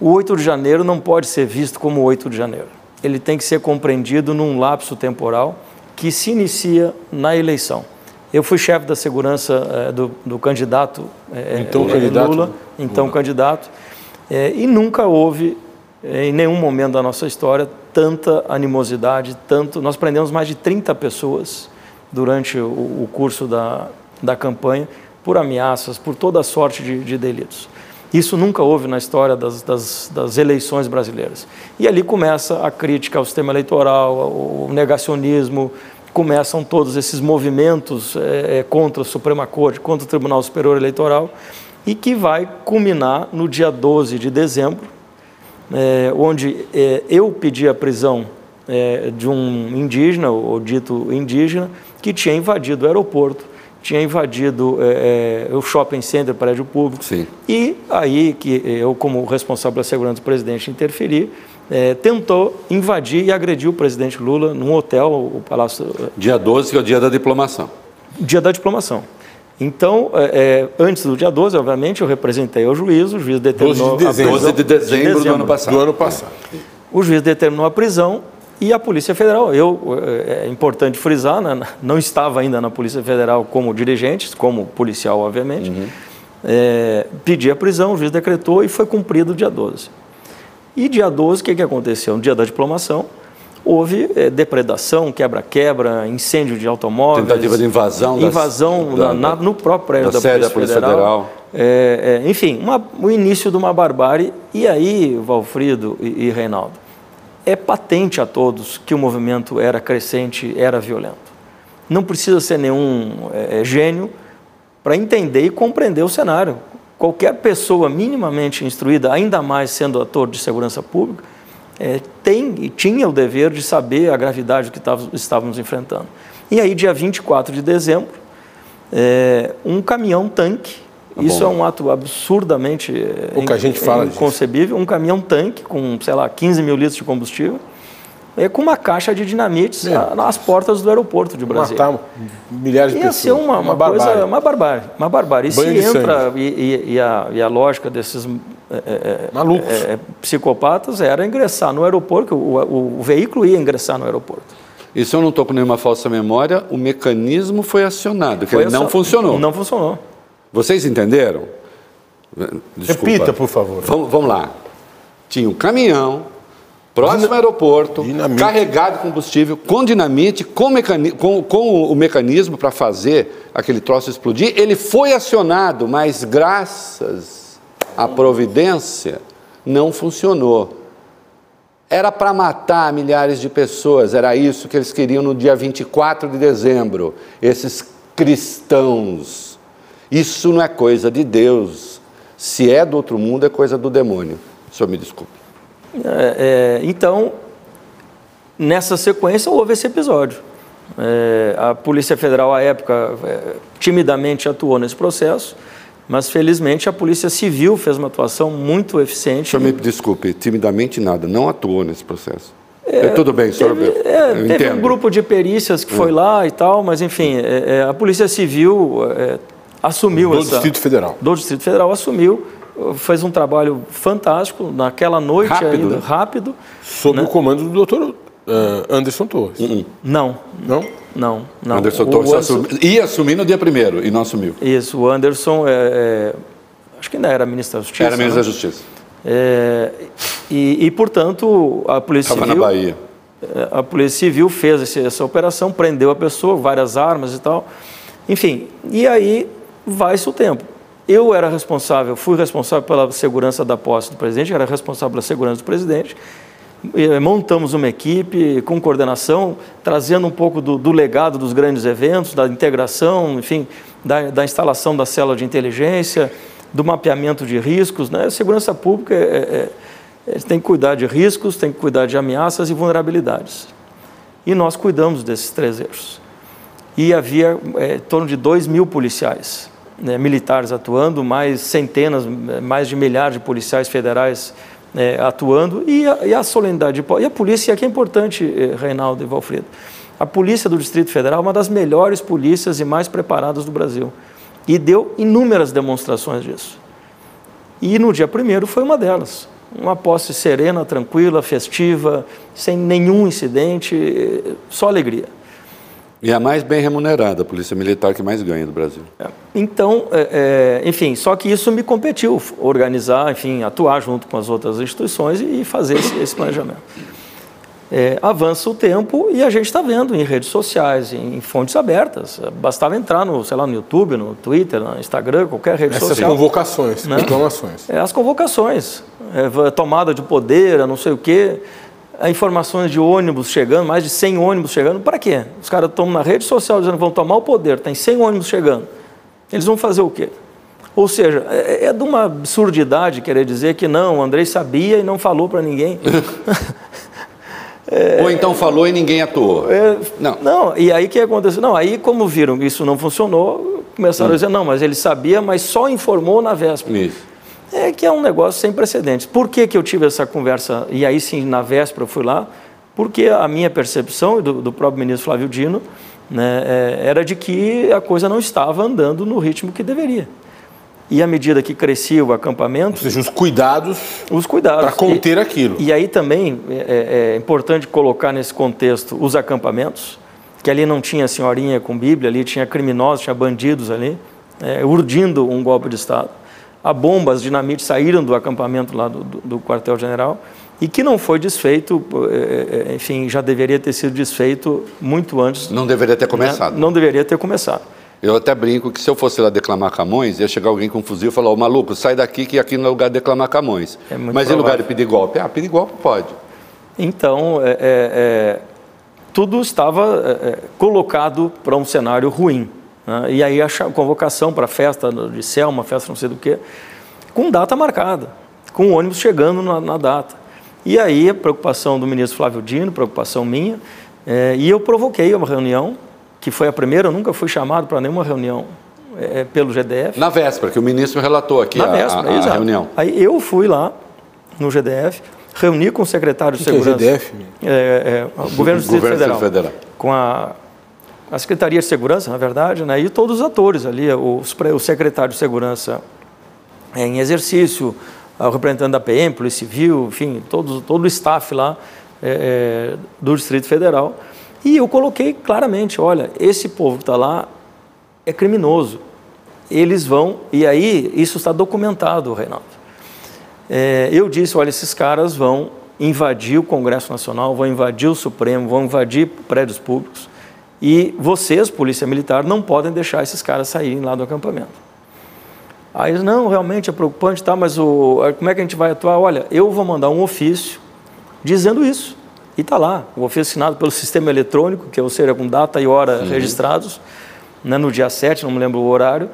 O 8 de janeiro não pode ser visto como 8 de janeiro. Ele tem que ser compreendido num lapso temporal que se inicia na eleição. Eu fui chefe da segurança é, do, do, candidato, é, então, candidato Lula, então Lula. candidato, é, e nunca houve, em nenhum momento da nossa história, tanta animosidade, tanto. Nós prendemos mais de 30 pessoas durante o, o curso da, da campanha por ameaças, por toda sorte de, de delitos. Isso nunca houve na história das, das, das, eleições brasileiras. E ali começa a crítica ao sistema eleitoral, o negacionismo, começam todos esses movimentos é, contra a Suprema Corte, contra o Tribunal Superior Eleitoral, e que vai culminar no dia 12 de dezembro, é, onde é, eu pedi a prisão é, de um indígena, ou dito indígena, que tinha invadido o aeroporto, tinha invadido é, é, o shopping center, prédio público. Sim. E aí que eu, como responsável pela segurança do presidente, interferi, é, tentou invadir e agredir o presidente Lula num hotel, o Palácio... Dia 12, que é o dia da diplomação. Dia da diplomação. Então, é, é, antes do dia 12, obviamente, eu representei o juiz, o juiz determinou 12 de dezembro, 12 de dezembro, de dezembro do ano passado. Do ano passado. O juiz determinou a prisão e a Polícia Federal. Eu, é, é importante frisar, né, não estava ainda na Polícia Federal como dirigente, como policial, obviamente. Uhum. É, pedi a prisão, o juiz decretou e foi cumprido dia 12. E dia 12, o que, que aconteceu? No dia da diplomação, houve é, depredação, quebra-quebra, incêndio de automóveis. Tentativa de invasão. Invasão da, na, no próprio prédio da, da, Polícia, Polícia Federal. Federal. É, é, enfim, uma, o início de uma barbárie. E aí, Valfrido e, e Reinaldo, é patente a todos que o movimento era crescente, era violento. Não precisa ser nenhum é, gênio para entender e compreender o cenário. Qualquer pessoa minimamente instruída, ainda mais sendo ator de segurança pública, é, tem e tinha o dever de saber a gravidade que estávamos enfrentando. E aí, dia 24 de dezembro, é, um caminhão-tanque, tá isso é um ato absurdamente o que a gente fala inconcebível, disso. um caminhão-tanque com, sei lá, 15 mil litros de combustível, é, com uma caixa de dinamites é. nas portas do aeroporto de Brasília. Matar milhares de Ia pessoas. Ia ser uma, uma, uma coisa, barbárie. uma barbárie. Uma barbárie. E Banho se entra, e, e, e, a, e, a, lógica desses é Malucos. É, psicopatas era ingressar no aeroporto, o, o, o veículo ia ingressar no aeroporto. E se eu não estou com nenhuma falsa memória, o mecanismo foi acionado, que foi ele não funcionou. Não funcionou. Vocês entenderam? Desculpa. Repita, por favor. Vamos, vamos lá. Tinha um caminhão próximo ao aeroporto, dinamite. carregado de combustível, com dinamite, com, com, com o mecanismo para fazer aquele troço explodir. Ele foi acionado, mas graças à providência não funcionou. Era para matar milhares de pessoas, era isso que eles queriam no dia 24 de dezembro, esses cristãos. Isso não é coisa de Deus. Se é do outro mundo, é coisa do demônio. O senhor me desculpe. É, é, então, nessa sequência, houve esse episódio. É, a Polícia Federal, à época, é, timidamente atuou nesse processo, mas felizmente a Polícia Civil fez uma atuação muito eficiente. Senhor me desculpe, timidamente nada, não atuou nesse processo. É, tudo bem, senhor. Teve, é, teve um grupo de perícias que foi lá e tal, mas enfim, a Polícia Civil assumiu do essa. Do Distrito Federal. Do Distrito Federal assumiu fez um trabalho fantástico naquela noite Rápido, ainda, né? rápido. Sob né? o comando do doutor eh, Anderson Torres. Não, Não? não, não. Anderson O Torres Anderson- assumi- ia assumir no dia primeiro e não assumiu. Isso, o Anderson, é, é, acho que ainda era ministro da Justiça. Era ministro né? da Justiça. É, e, e, portanto, a Polícia Estava na Civil... Bahia. É, A Polícia Civil fez esse- essa operação, prendeu a pessoa, várias armas e tal. Enfim, e aí vai-se o tempo. Eu era responsável, fui responsável pela segurança da posse do presidente, era responsável pela segurança do presidente. Eh, Montamos uma equipe com coordenação, trazendo um pouco do, do legado dos grandes eventos, da integração, enfim, da, da instalação da célula de inteligência, do mapeamento de riscos. Né? A segurança pública é, é- é- tem que cuidar de riscos, tem que cuidar de ameaças e vulnerabilidades. E nós cuidamos desses três eixos. E havia eh, em torno de 2 mil policiais né, militares atuando, mais centenas, mais de milhares de policiais federais eh, atuando, e a, e a solenidade. E a polícia, aqui é importante, eh, Reinaldo e Valfredo, a polícia do Distrito Federal é uma das melhores polícias e mais preparadas do Brasil. E deu inúmeras demonstrações disso. E no dia primeiro foi uma delas. Uma posse serena, tranquila, festiva, sem nenhum incidente, eh, só alegria. E a mais bem remunerada, a Polícia Militar que mais ganha do Brasil. Então, é, é, enfim, só que isso me competiu, organizar, enfim, atuar junto com as outras instituições e fazer esse, esse planejamento. É, avança o tempo e a gente está vendo em redes sociais, em, em fontes abertas. Bastava entrar no, sei lá, no YouTube, no Twitter, no Instagram, qualquer rede Essas social. convocações, Né? É, as convocações, é, tomada de poder, a não sei o quê, informações de ônibus chegando, mais de 100 ônibus chegando, para quê? Os caras estão na rede social dizendo que vão tomar o poder, tem 100 ônibus chegando. Eles vão fazer o quê? Ou seja, é, é de uma absurdidade querer dizer que não, o Andrei sabia e não falou para ninguém. Ou então falou e ninguém atuou. É, Não. Não, e aí o que aconteceu? Não, aí como viram que isso não funcionou, começaram a dizer, não, mas ele sabia, mas só informou na véspera. Isso. É que é um negócio sem precedentes. Por que, que eu tive essa conversa, e aí sim, na véspera eu fui lá? Porque a minha percepção, e do, do próprio ministro Flávio Dino, né, é, era de que a coisa não estava andando no ritmo que deveria. E à medida que crescia o acampamento, Ou seja, os cuidados os cuidados. para conter aquilo. E aí também é, é importante colocar nesse contexto os acampamentos, que ali não tinha senhorinha com Bíblia, ali tinha criminosos, tinha bandidos ali, é, urdindo um golpe de Estado. A bomba, as dinamites saíram do acampamento lá do, do- do quartel-general e que não foi desfeito, é, é, enfim, já deveria ter sido desfeito muito antes. Não deveria ter né? começado. Não deveria ter começado. Eu até brinco que se eu fosse lá declamar Camões, ia chegar alguém com um fuzil e falar, ô maluco, sai daqui que aqui não é lugar de declamar Camões. É Mas em lugar provável. de pedir golpe? Ah, pedir golpe pode. Então, é, é, é, tudo estava é, é, colocado para um cenário ruim. Né? E aí a convocação para a festa de Selma, festa não sei do que, com data marcada, com o ônibus chegando na, na data. E aí a preocupação do ministro Flávio Dino, preocupação minha, é, e eu provoquei uma reunião, que foi a primeira, eu nunca fui chamado para nenhuma reunião é, pelo GDF. Na véspera, que o ministro relatou aqui Na a, véspera, a- a reunião. Aí eu fui lá no GDF, reuni com o secretário de O que é Segurança. GDF? É, é, o Governo do Distrito Federal. Federal. Com a, a Secretaria de Segurança, na verdade, né, e todos os atores ali, os, o secretário de Segurança é, em exercício, o representante da PM, Polícia Civil, enfim, todos, todo o staff lá é, é, do Distrito Federal. E eu coloquei claramente, olha, esse povo que está lá é criminoso. Eles vão, e aí isso está documentado, Reinaldo. É, eu disse, olha, esses caras vão invadir o Congresso Nacional, vão invadir o Supremo, vão invadir prédios públicos, e vocês, Polícia Militar, não podem deixar esses caras saírem lá do acampamento. Aí eles, não, realmente é preocupante, tá, mas o, como é que a gente vai atuar? Olha, eu vou mandar um ofício dizendo isso. E está lá, o ofício assinado pelo sistema eletrônico, que é, ou seja, com data e hora registrados, né, no dia 7, não me lembro o horário,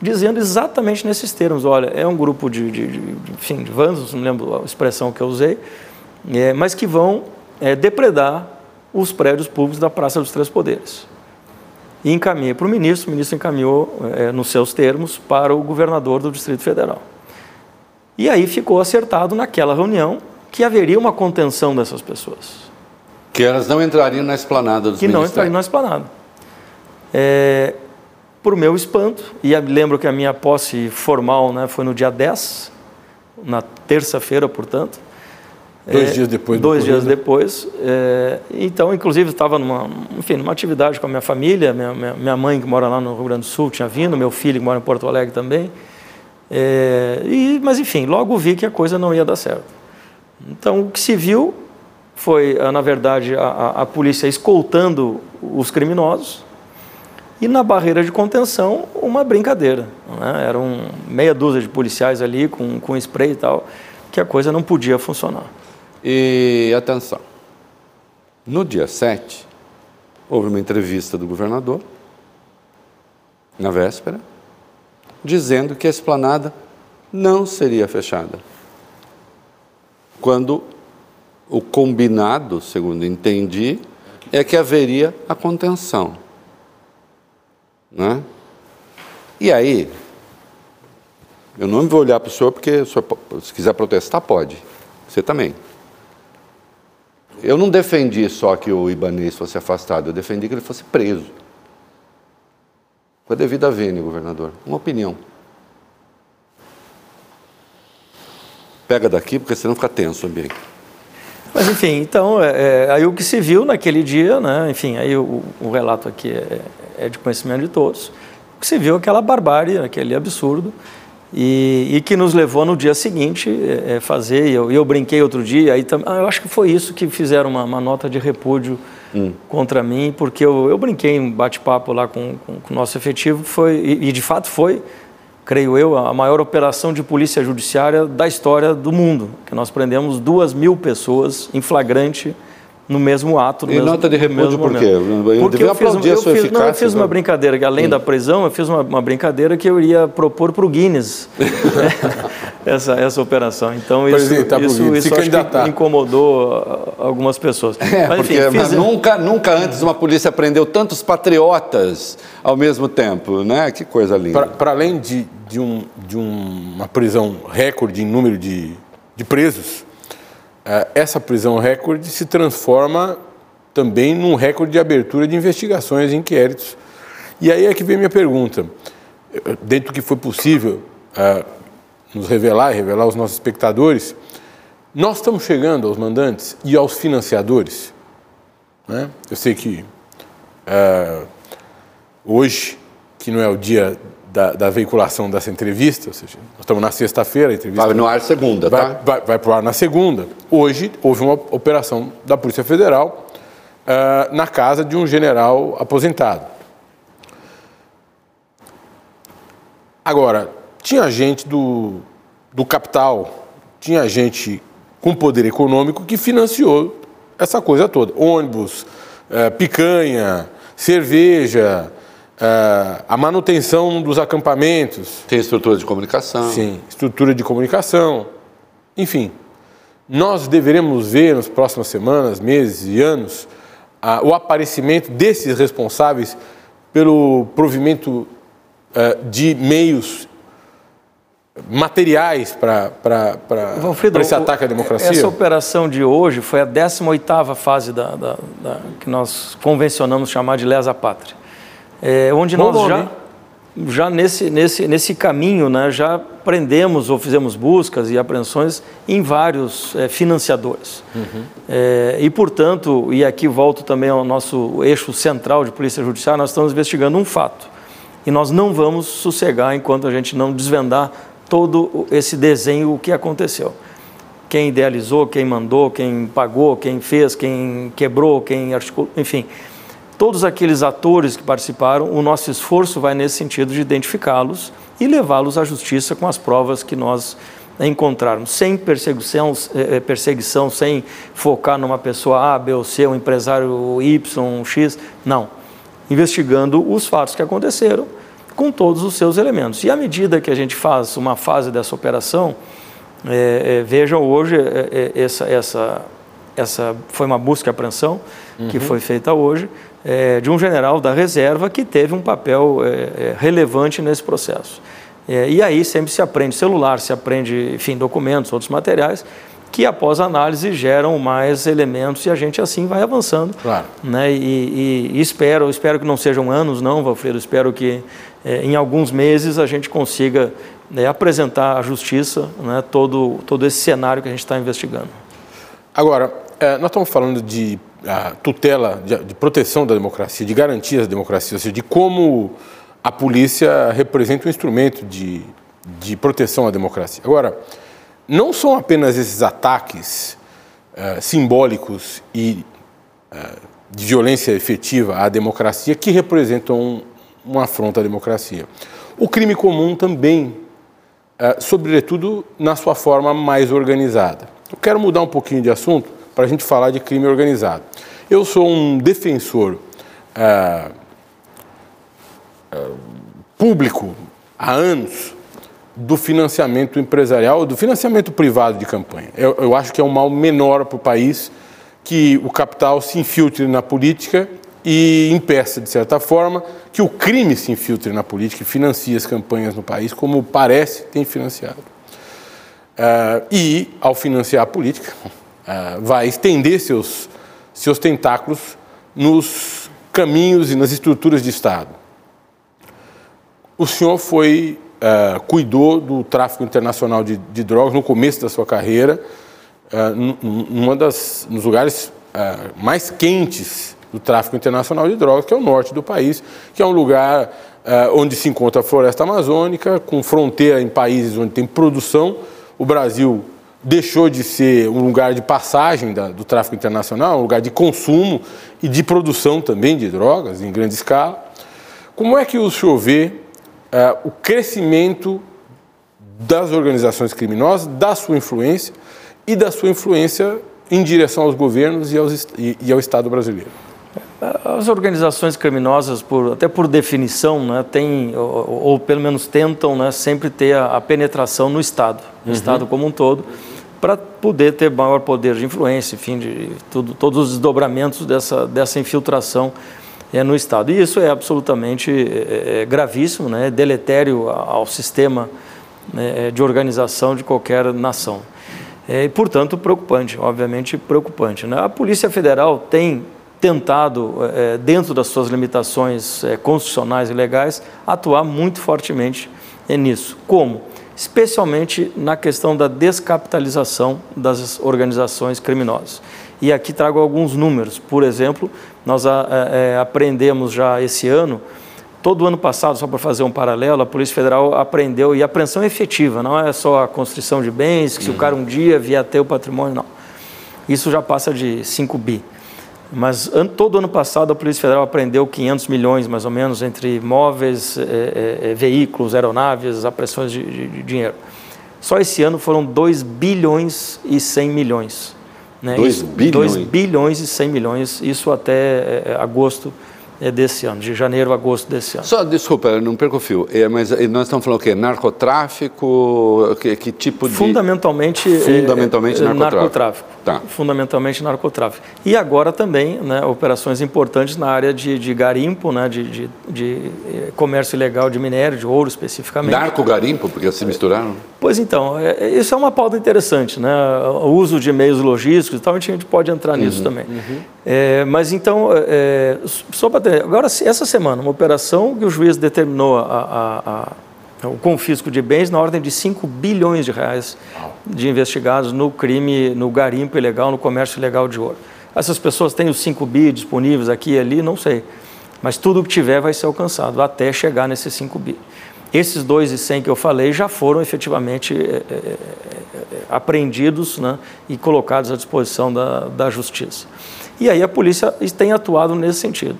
dizendo exatamente nesses termos. Olha, é um grupo de, de, de, de, enfim, de vândalos, não me lembro a expressão que eu usei, é, mas que vão é, depredar os prédios públicos da Praça dos Três Poderes. E encaminhei para o ministro, o ministro encaminhou, é, nos seus termos, para o governador do Distrito Federal. E aí ficou acertado naquela reunião que haveria uma contenção dessas pessoas Que elas não entrariam na esplanada dos que não ministérios. entraria na esplanada. É, por meu espanto, e lembro que a minha posse formal né, foi no dia 10 na terça-feira, portanto. Dois é, dias depois. Dois dias depois. É, então, inclusive, estava numa, enfim, numa atividade com a minha família, minha, minha, minha, mãe que mora lá no Rio Grande do Sul tinha vindo, meu filho que mora em Porto Alegre também. É, e, mas, enfim, logo vi que a coisa não ia dar certo. Então, o que se viu foi, na verdade, a, a polícia escoltando os criminosos e na barreira de contenção uma brincadeira. Né? Eram meia dúzia de policiais ali com, com spray e tal, que a coisa não podia funcionar. E atenção, no dia 7, houve uma entrevista do governador, na véspera, dizendo que a esplanada não seria fechada. Quando o combinado, segundo entendi, é que haveria a contenção. Né? E aí, eu não vou olhar para o senhor, porque o senhor, se quiser protestar, pode. Você também. Eu não defendi só que o Ibanês fosse afastado, eu defendi que ele fosse preso. Com a devida vênia, governador. Uma opinião. Pega daqui, porque senão fica tenso o ambiente. Mas enfim, então, é, é, aí o que se viu naquele dia, né, enfim, aí o, o relato aqui é, é, de conhecimento de todos, o que se viu é aquela barbárie, aquele absurdo, e, e, que nos levou no dia seguinte é, é fazer, e eu, eu, brinquei outro dia, aí ah, eu acho que foi isso que fizeram uma, uma nota de repúdio hum. contra mim, porque eu, eu brinquei em bate-papo lá com, com, com, o nosso efetivo, foi, e, e, de fato foi, creio eu, a maior operação de polícia judiciária da história do mundo, que nós prendemos duas mil pessoas em flagrante no mesmo ato. No e mesmo, nota de repúdio por quê? Eu Porque eu fiz, eu, fiz, não, eu fiz uma brincadeira, que além Sim. da prisão, eu fiz uma, uma, brincadeira que eu iria propor para o Guinness essa, essa operação. Então isso, isso, isso acho que incomodou algumas pessoas. É, mas, enfim, porque, fiz... mas nunca, nunca antes uma polícia prendeu tantos patriotas ao mesmo tempo, né? Que coisa linda. Para além de, de, um, de uma prisão recorde em número de, de presos, é, essa prisão recorde se transforma também num recorde de abertura de investigações e inquéritos. E aí é que vem minha pergunta. Dentro do que foi possível uh, nos revelar revelar aos nossos espectadores, nós estamos chegando aos mandantes e aos financiadores. Né? Eu sei que uh, hoje, que não é o dia da, da, veiculação dessa entrevista, ou seja, nós estamos na sexta-feira, a entrevista... Vai no ar segunda, vai, tá? Vai, vai para o ar na segunda. Hoje houve uma operação da Polícia Federal uh, na casa de um general aposentado. Agora, tinha gente do, do capital, tinha gente com poder econômico que financiou essa coisa toda. Ônibus, uh, picanha, cerveja, Uh, a manutenção dos acampamentos. Tem estrutura de comunicação. Sim, estrutura de comunicação. Enfim, nós deveremos ver nas próximas semanas, meses e anos uh, o aparecimento desses responsáveis pelo provimento uh, de meios materiais para esse ataque à democracia? Essa operação de hoje foi a 18ª fase da, da, da, que nós convencionamos chamar de lesa pátria é, onde Bom nós nome. já, já nesse, nesse, nesse caminho né, já prendemos ou fizemos buscas e apreensões em vários é, financiadores. Uhum. É, e, portanto, e aqui volto também ao nosso eixo central de Polícia Judiciária, nós estamos investigando um fato. E nós não vamos sossegar enquanto a gente não desvendar todo esse desenho, o que aconteceu. Quem idealizou, quem mandou, quem pagou, quem fez, quem quebrou, quem articulou, enfim todos aqueles atores que participaram, o nosso esforço vai nesse sentido de identificá-los e levá-los à justiça com as provas que nós encontrarmos, sem perseguição, eh, eh, perseguição, sem focar numa pessoa A, B ou C, um empresário Y, X, não. Investigando os fatos que aconteceram com todos os seus elementos. E à medida que a gente faz uma fase dessa operação, é, é, vejam hoje é, essa, essa, essa foi uma busca e apreensão uhum. que foi feita hoje é, de um general da reserva que teve um papel é, é, relevante nesse processo. É, e aí sempre se aprende celular, se aprende, enfim, documentos, outros materiais, que após análise geram mais elementos e a gente assim vai avançando. Claro. Né? E, e, e espero, espero que não sejam anos, não, Valfredo, espero que é, em alguns meses a gente consiga é apresentar à justiça né, todo, todo esse cenário que a gente está investigando. Agora, é, nós estamos falando de a, tutela, de, de, proteção da democracia, de garantias da democracia, ou seja, de como a polícia representa um instrumento de, de proteção à democracia. Agora, não são apenas esses ataques uh, simbólicos e uh, de violência efetiva à democracia que representam um, uma afronta à democracia. O crime comum também, uh, sobretudo na sua forma mais organizada. Eu quero mudar um pouquinho de assunto para a gente falar de crime organizado. Eu sou um defensor público há anos do financiamento empresarial, do financiamento privado de campanha. Eu, eu acho que é um mal menor para o país que o capital se infiltre na política e impeça, de certa forma, que o crime se infiltre na política e financie as campanhas no país, como parece tem financiado. Uh, e, ao financiar a política, uh, vai estender seus, seus tentáculos nos caminhos e nas estruturas de Estado. O senhor foi uh, cuidou do tráfico internacional de, de, drogas no começo da sua carreira, uh, numa das, nos lugares uh, mais quentes do tráfico internacional de drogas, que é o norte do país, que é um lugar onde se encontra a floresta amazônica, com fronteira em países onde tem produção. O Brasil deixou de ser um lugar de passagem da, do tráfico internacional, um lugar de consumo e de produção também de drogas em grande escala. Como é que o senhor vê uh, o crescimento das organizações criminosas, da sua influência e da sua influência em direção aos governos e, aos, e, e ao Estado brasileiro. As organizações criminosas, por, até por definição, né, têm, ou, ou, pelo menos tentam, né, sempre ter a, a penetração no Estado, no uhum. Estado como um todo, para poder ter maior poder de influência, enfim, de tudo, todos os desdobramentos dessa, dessa infiltração é, no Estado. E isso é absolutamente é, é, gravíssimo, né, deletério ao sistema né, de organização de qualquer nação. É, e, portanto, preocupante, obviamente preocupante. Né? A Polícia Federal tem tentado, é, dentro das suas limitações é, constitucionais e legais, atuar muito fortemente nisso. Como? Especialmente na questão da descapitalização das organizações criminosas. E aqui trago alguns números. Por exemplo, nós é, aprendemos já esse ano, todo ano passado, só para fazer um paralelo, a Polícia Federal aprendeu, e apreensão efetiva, não é só a construção de bens, que se o cara um dia vier ter o patrimônio, não. Isso já passa de 5 bi. Mas an, todo ano passado a Polícia Federal apreendeu 500 milhões, mais ou menos, entre imóveis, é, é, veículos, aeronaves, apreensões de, de, de dinheiro. Só esse ano foram 2 bilhões e 100 milhões. Né? 2 bilhões? 2 bilhões e 100 milhões, isso até é, agosto é desse ano, de janeiro a agosto desse ano. Só, desculpa, não perco o fio, é, mas nós estamos falando o quê? Narcotráfico? Que, que tipo de... Fundamentalmente, Fundamentalmente narcotráfico. narcotráfico. Tá. Fundamentalmente narcotráfico. E agora também né, operações importantes na área de, de garimpo, né, de, de, de, eh, comércio ilegal de minério, de ouro especificamente. Narco-garimpo, porque se misturaram? Pois então, é, é, isso é uma pauta interessante, né? o uso de meios logísticos e tal, a gente pode entrar uhum, nisso também. Uhum. É, mas então, é, só para ter, agora essa semana, uma operação que o juiz determinou a, a, a o confisco de bens na ordem de 5 bilhões de reais de investigados no crime, no garimpo ilegal, no comércio ilegal de ouro. Essas pessoas têm os 5 bi disponíveis aqui e ali, não sei. Mas tudo que tiver vai ser alcançado até chegar nesses 5 bi. Esses 2,100 que eu falei já foram efetivamente é, é, é, apreendidos né, e colocados à disposição da, da Justiça. E aí a polícia tem atuado nesse sentido.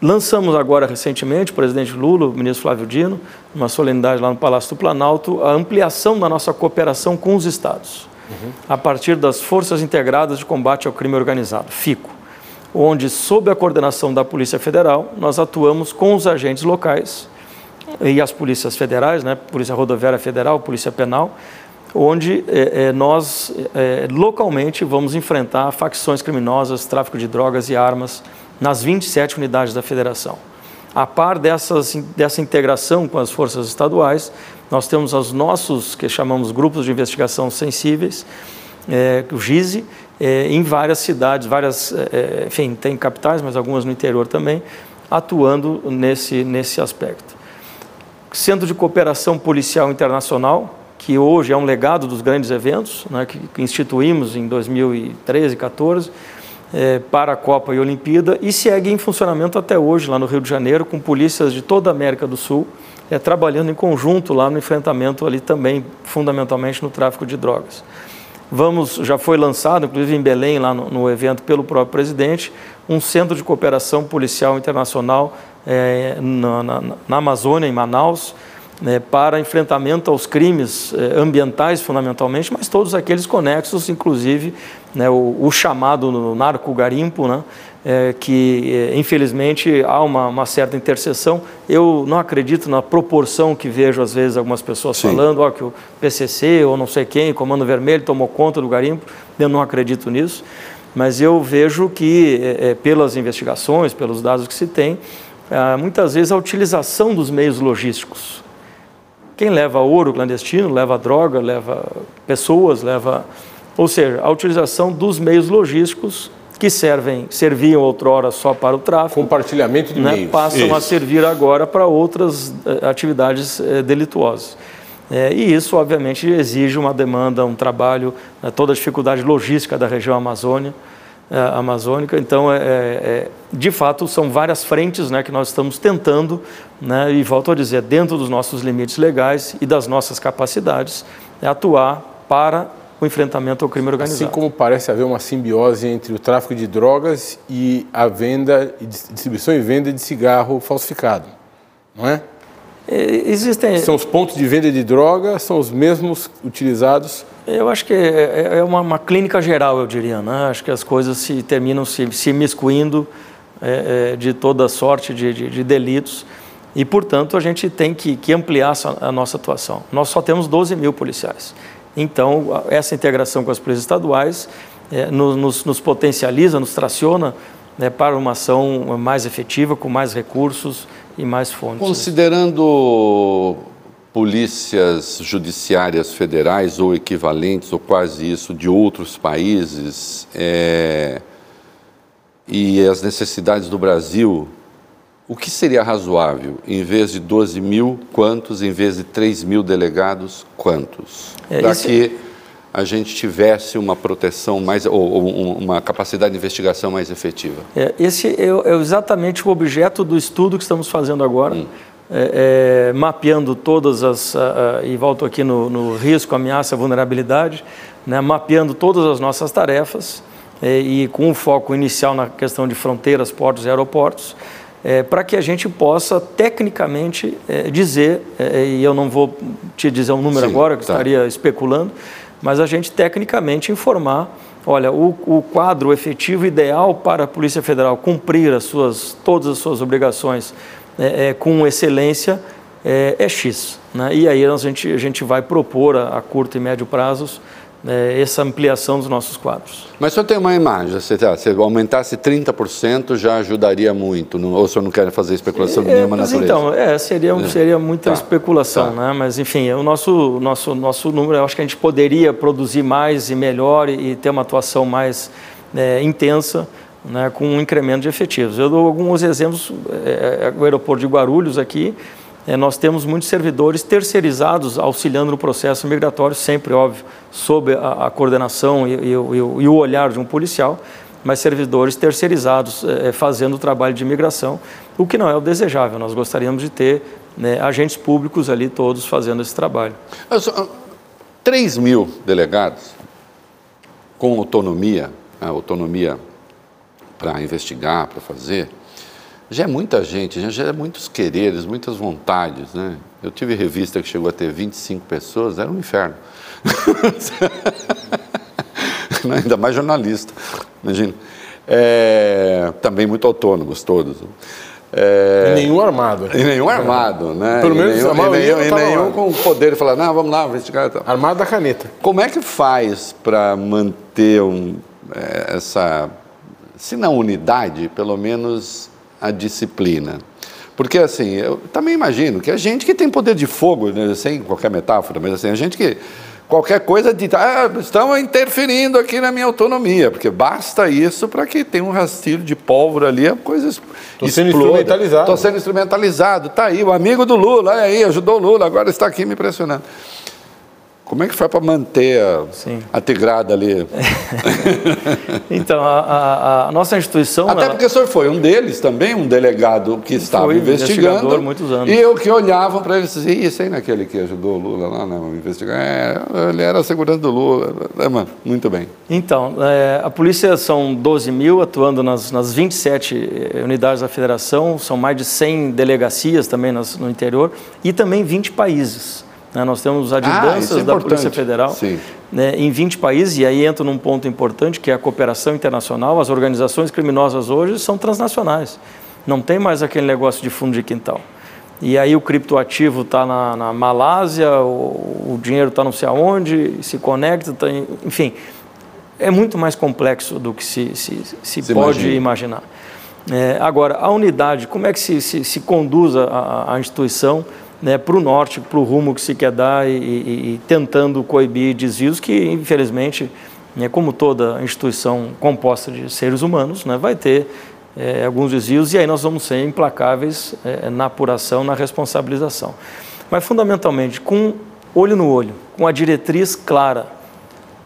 Lançamos agora recentemente, o presidente Lula, o ministro Flávio Dino, uma solenidade lá no Palácio do Planalto, a ampliação da nossa cooperação com os estados, uhum. a partir das Forças Integradas de Combate ao Crime Organizado, FICO, onde, sob a coordenação da Polícia Federal, nós atuamos com os agentes locais e as polícias federais, né, Polícia Rodoviária Federal, Polícia Penal, onde é, é, nós é, localmente vamos enfrentar facções criminosas, tráfico de drogas e armas nas 27 unidades da federação. A par dessas, dessa integração com as forças estaduais, nós temos os nossos, que chamamos grupos de investigação sensíveis, é, o GISE, é, em várias cidades, várias, é, enfim, tem capitais, mas algumas no interior também, atuando nesse, nesse aspecto. Centro de Cooperação Policial Internacional, que hoje é um legado dos grandes eventos, né, que, que, instituímos em 2013, 14, é, para a Copa e Olimpíada, e segue em funcionamento até hoje lá no Rio de Janeiro, com polícias de toda a América do Sul, é, trabalhando em conjunto lá no enfrentamento ali também, fundamentalmente no tráfico de drogas. Vamos, já foi lançado, inclusive em Belém, lá no, no evento pelo próprio presidente, um centro de cooperação policial internacional é, na, na, na, Amazônia, em Manaus, né, para enfrentamento aos crimes é, ambientais, fundamentalmente, mas todos aqueles conexos, inclusive né, o, o, chamado narco-garimpo, né, é, que é, infelizmente há uma, uma, certa interseção. Eu não acredito na proporção que vejo às vezes algumas pessoas Sim. falando, ó, que o PCC ou não sei quem, Comando Vermelho, tomou conta do garimpo. Eu não acredito nisso, mas eu vejo que é, é pelas investigações, pelos dados que se tem, é, muitas vezes a utilização dos meios logísticos. Quem leva ouro clandestino, leva droga, leva pessoas, leva ou seja, a utilização dos meios logísticos que servem, serviam outrora só para o tráfico. Compartilhamento de né, meios. Passam isso. a servir agora para outras eh, atividades eh, delituosas. É, e isso, obviamente, exige uma demanda, um trabalho, né, toda a dificuldade logística da região Amazônia, é, amazônica. Então, é, é, é, de fato, são várias frentes né, que nós estamos tentando, né, e volto a dizer, dentro dos nossos limites legais e das nossas capacidades, atuar para o enfrentamento ao crime organizado. Assim como parece haver uma simbiose entre o tráfico de drogas e a venda, distribuição e venda de cigarro falsificado, não é? é? Existem. São os pontos de venda de droga, são os mesmos utilizados. Eu acho que é, é, é uma, uma, clínica geral, eu diria. Né? Acho que as coisas se terminam se, se miscuindo é, é, de toda sorte de, de, de, delitos e, portanto, a gente tem que, que ampliar a nossa atuação. Nós só temos 12 mil policiais. Então, essa integração com as polícias estaduais é, nos, nos, potencializa, nos traciona né, para uma ação mais efetiva, com mais recursos e mais fontes. Considerando polícias judiciárias federais ou equivalentes, ou quase isso, de outros países, é, e as necessidades do Brasil, o que seria razoável? Em vez de 12 mil, quantos? Em vez de 3 mil delegados, quantos? É, Para que a gente tivesse uma proteção mais, ou, ou, uma capacidade de investigação mais efetiva. É, esse é, é, exatamente o objeto do estudo que estamos fazendo agora. Hum. É, é, mapeando todas as, a, a, e volto aqui no, no, risco, ameaça, vulnerabilidade, né, mapeando todas as nossas tarefas é, e com um foco inicial na questão de fronteiras, portos e aeroportos, é, para que a gente possa tecnicamente é, dizer, é, e eu não vou te dizer um número Sim, agora, que tá. estaria especulando, mas a gente tecnicamente informar, olha, o, o, quadro efetivo ideal para a Polícia Federal cumprir as suas, todas as suas obrigações é, é, com excelência é, é X. Né? E aí a gente, a gente vai propor a, a curto e médio prazos é, essa ampliação dos nossos quadros. Mas eu tenho uma imagem, se, se aumentasse 30% já ajudaria muito, não, ou o senhor não quer fazer especulação de é, nenhuma natureza? Então, é, seria, é. seria muita tá. especulação, tá. né? mas enfim, o nosso, nosso, nosso número, eu acho que a gente poderia produzir mais e melhor e, e ter uma atuação mais é, intensa, né, com um incremento de efetivos. Eu dou alguns exemplos, é, é o aeroporto de Guarulhos aqui, é, nós temos muitos servidores terceirizados auxiliando no processo migratório, sempre, óbvio, sob a, a coordenação e, e, e, e, o olhar de um policial, mas servidores terceirizados é, é, fazendo o trabalho de imigração, o que não é o desejável. Nós gostaríamos de ter né, agentes públicos ali todos fazendo esse trabalho. 3 mil delegados com autonomia, autonomia para investigar, para fazer, já é muita gente, já é muitos quereres, muitas vontades, né? Eu tive revista que chegou a ter 25 pessoas, era um inferno. Ainda mais jornalista, imagina. É, também muito autônomos todos. É, e nenhum armado. E nenhum armado, né? Pelo menos e nenhum, a e nenhum, e nenhum com o poder de falar, não, vamos lá, investigar. Então. Armado da caneta. Como é que faz para manter um, é, essa, se não unidade, pelo menos a disciplina. Porque, assim, eu também imagino que a gente que tem poder de fogo, né, sem qualquer metáfora, mas assim, a gente que qualquer coisa de ah, estão interferindo aqui na minha autonomia, porque basta isso para que tenha um rastilho de pólvora ali, a coisa Estou sendo instrumentalizado. Estou sendo instrumentalizado. Está aí, o amigo do Lula, olha aí, ajudou o Lula, agora está aqui me pressionando. Como é que foi para manter a, a tigrada ali? então, a, a, a, nossa instituição... Até ela... porque o senhor foi um deles também, um delegado que estava foi investigando. muitos anos. E eu que olhavam para ele e dizia, isso aí naquele que ajudou o Lula lá, né, investigar. É, ele era a segurança do Lula. É, mano, muito bem. Então, é, a polícia são 12 mil atuando nas, nas 27 eh, unidades da federação, são mais de 100 delegacias também nas, no interior e também 20 países. Né? Nós temos adjudâncias ah, é da Polícia Federal né, em 20 países, e aí entra num ponto importante que é a cooperação internacional. As organizações criminosas hoje são transnacionais. Não tem mais aquele negócio de fundo de quintal. E aí o criptoativo está na, na, Malásia, o, o dinheiro está não sei aonde, se conecta, tá em, enfim. É muito mais complexo do que se, se, se, se pode imagina. imaginar. É, agora, a unidade, como é que se, se, se conduz a, a instituição né, para o norte, para o rumo que se quer dar e, e, e tentando coibir desvios que, infelizmente, né, como toda instituição composta de seres humanos, né, vai ter é, alguns desvios e aí nós vamos ser implacáveis é, na apuração, na responsabilização. Mas, fundamentalmente, com olho no olho, com a diretriz clara,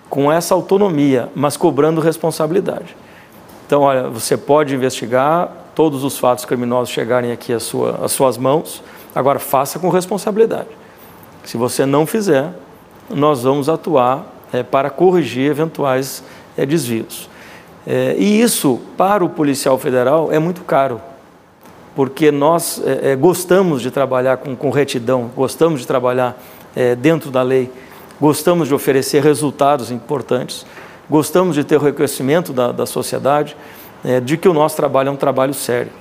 com essa autonomia, mas cobrando responsabilidade. Então, olha, você pode investigar todos os fatos criminosos chegarem aqui às, sua, às suas mãos, Agora, faça com responsabilidade. Se você não fizer, nós vamos atuar é, para corrigir eventuais é, desvios. É, e isso, para o policial federal, é muito caro, porque nós é, é, gostamos de trabalhar com, com, retidão, gostamos de trabalhar é, dentro da lei, gostamos de oferecer resultados importantes, gostamos de ter o reconhecimento da, da sociedade de que o nosso trabalho é um trabalho sério.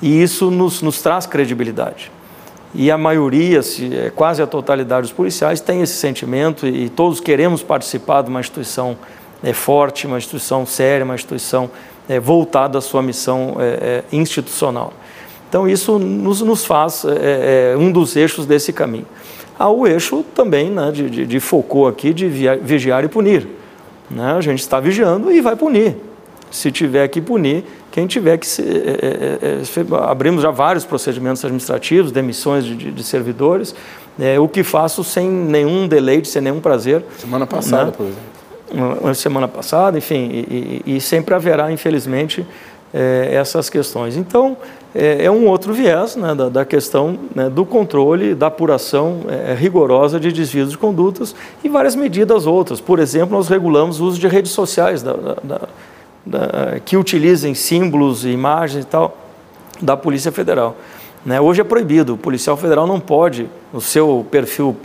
E isso nos, nos traz credibilidade e a maioria, se, é, quase a totalidade dos policiais tem esse sentimento e, todos queremos participar de uma instituição é, forte, uma instituição séria, uma instituição é, voltada à sua missão é, institucional. Então isso nos, nos faz um dos eixos desse caminho. Há o eixo também né, de, de, de aqui de vigiar e punir. Né? A gente está vigiando e vai punir. Se tiver que punir, quem tiver que se, é, é, é, abrimos já vários procedimentos administrativos, demissões de, de servidores, é, o que faço sem nenhum deleite, sem nenhum prazer. Semana passada, né? por exemplo. Uma semana passada, enfim, e, e, e sempre haverá, infelizmente, é, essas questões. Então, é, é, um outro viés né, da, da, questão né, do controle, da apuração rigorosa de desvios de condutas e várias medidas outras. Por exemplo, nós regulamos o uso de redes sociais da, da da, que utilizem símbolos e imagens e tal da Polícia Federal. Né? Hoje é proibido, o policial federal não pode, no seu perfil,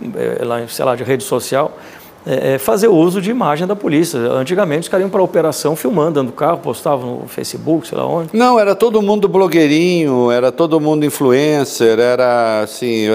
lá, sei lá, de rede social, é, fazer uso de imagem da polícia. Antigamente os caras iam para a operação filmando, dando carro, postavam no Facebook, sei lá onde. Não, era todo mundo blogueirinho, era todo mundo influencer, era assim,